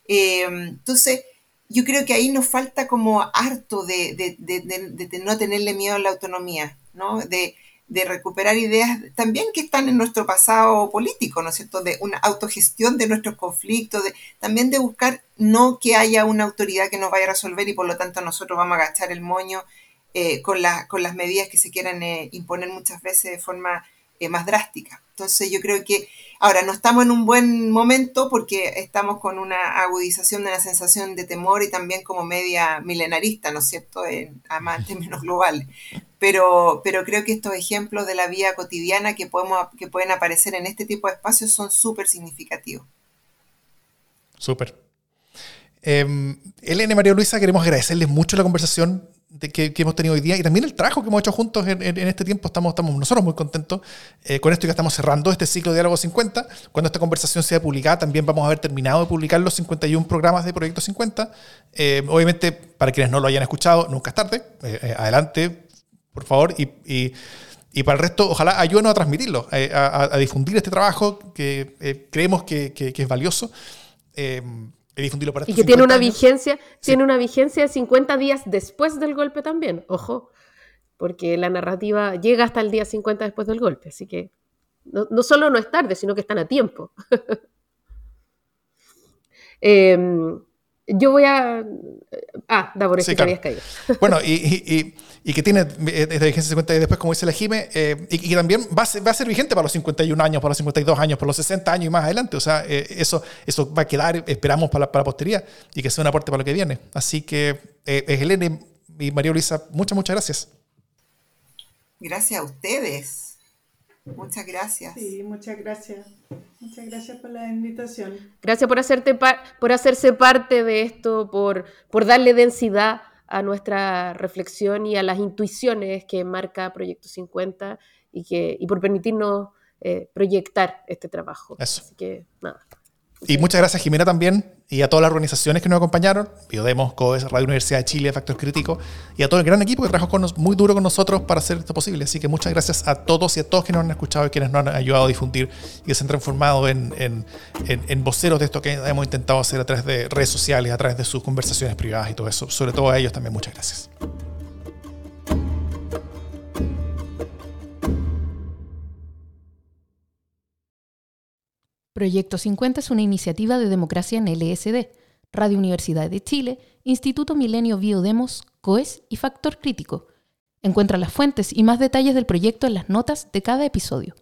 Eh, entonces, yo creo que ahí nos falta como harto de, de, de, de, no tenerle miedo a la autonomía, ¿no? De, de recuperar ideas también que están en nuestro pasado político, ¿no es cierto? De una autogestión de nuestros conflictos, también de buscar no que haya una autoridad que nos vaya a resolver y por lo tanto nosotros vamos a agachar el moño eh, con, con las medidas que se quieran eh, imponer muchas veces de forma eh, más drástica. Entonces yo creo que ahora no estamos en un buen momento porque estamos con una agudización de la sensación de temor y también como media milenarista, ¿no es cierto?, en, amantes [LAUGHS] términos globales. Pero, pero creo que estos ejemplos de la vida cotidiana que, podemos, que pueden aparecer en este tipo de espacios son súper significativos. Súper. Eh, Elena María Luisa, queremos agradecerles mucho la conversación que, hemos tenido hoy día y también el trabajo que hemos hecho juntos en, este tiempo. Estamos, nosotros muy contentos eh, con esto y que estamos cerrando este ciclo de Diálogo 50. Cuando esta conversación sea publicada, también vamos a haber terminado de publicar los 51 programas de Proyecto 50. Eh, obviamente, para quienes no lo hayan escuchado, nunca es tarde. Eh, adelante, por favor. Y, para el resto, ojalá ayúdenos a transmitirlo, a, difundir este trabajo que creemos que, es valioso y que tiene una vigencia, tiene una vigencia de 50 días después del golpe también, ojo, porque la narrativa llega hasta el día 50 después del golpe, así que no, no solo no es tarde, sino que están a tiempo. [LAUGHS] eh, yo voy a. Ah, da por eso que habías caído. [LAUGHS] Bueno, y, que tiene eh, desde vigencia 50 y después, como dice la Jime, eh, y, que también va a, ser, va a ser vigente para los 51 años, para los 52 años, para los 60 años y más adelante. O sea, eh, eso, eso va a quedar, esperamos, para, para la postería y que sea un aporte para lo que viene. Así que, eh, Helene y María Luisa, muchas, muchas gracias. Gracias a ustedes. Muchas gracias. Sí, muchas gracias. Muchas gracias por la invitación. Gracias por, hacerte por hacerse parte de esto, por, por darle densidad a nuestra reflexión y a las intuiciones que marca Proyecto 50 y, que, y por permitirnos eh, proyectar este trabajo. Eso. Así que nada. Y muchas gracias, Jimena, también, y a todas las organizaciones que nos acompañaron, Biodemos, COES, Radio Universidad de Chile, Factor Crítico, y a todo el gran equipo que trabajó con muy duro con nosotros para hacer esto posible. Así que muchas gracias a todos y a todos que nos han escuchado y quienes nos han ayudado a difundir y que se han transformado en, en, en, voceros de esto que hemos intentado hacer a través de redes sociales, a través de sus conversaciones privadas y todo eso. Sobre todo a ellos también, muchas gracias. Proyecto 50 es una iniciativa de democracia en LSD, Radio Universidad de Chile, Instituto Milenio Biodemos, COES y Factor Crítico. Encuentra las fuentes y más detalles del proyecto en las notas de cada episodio.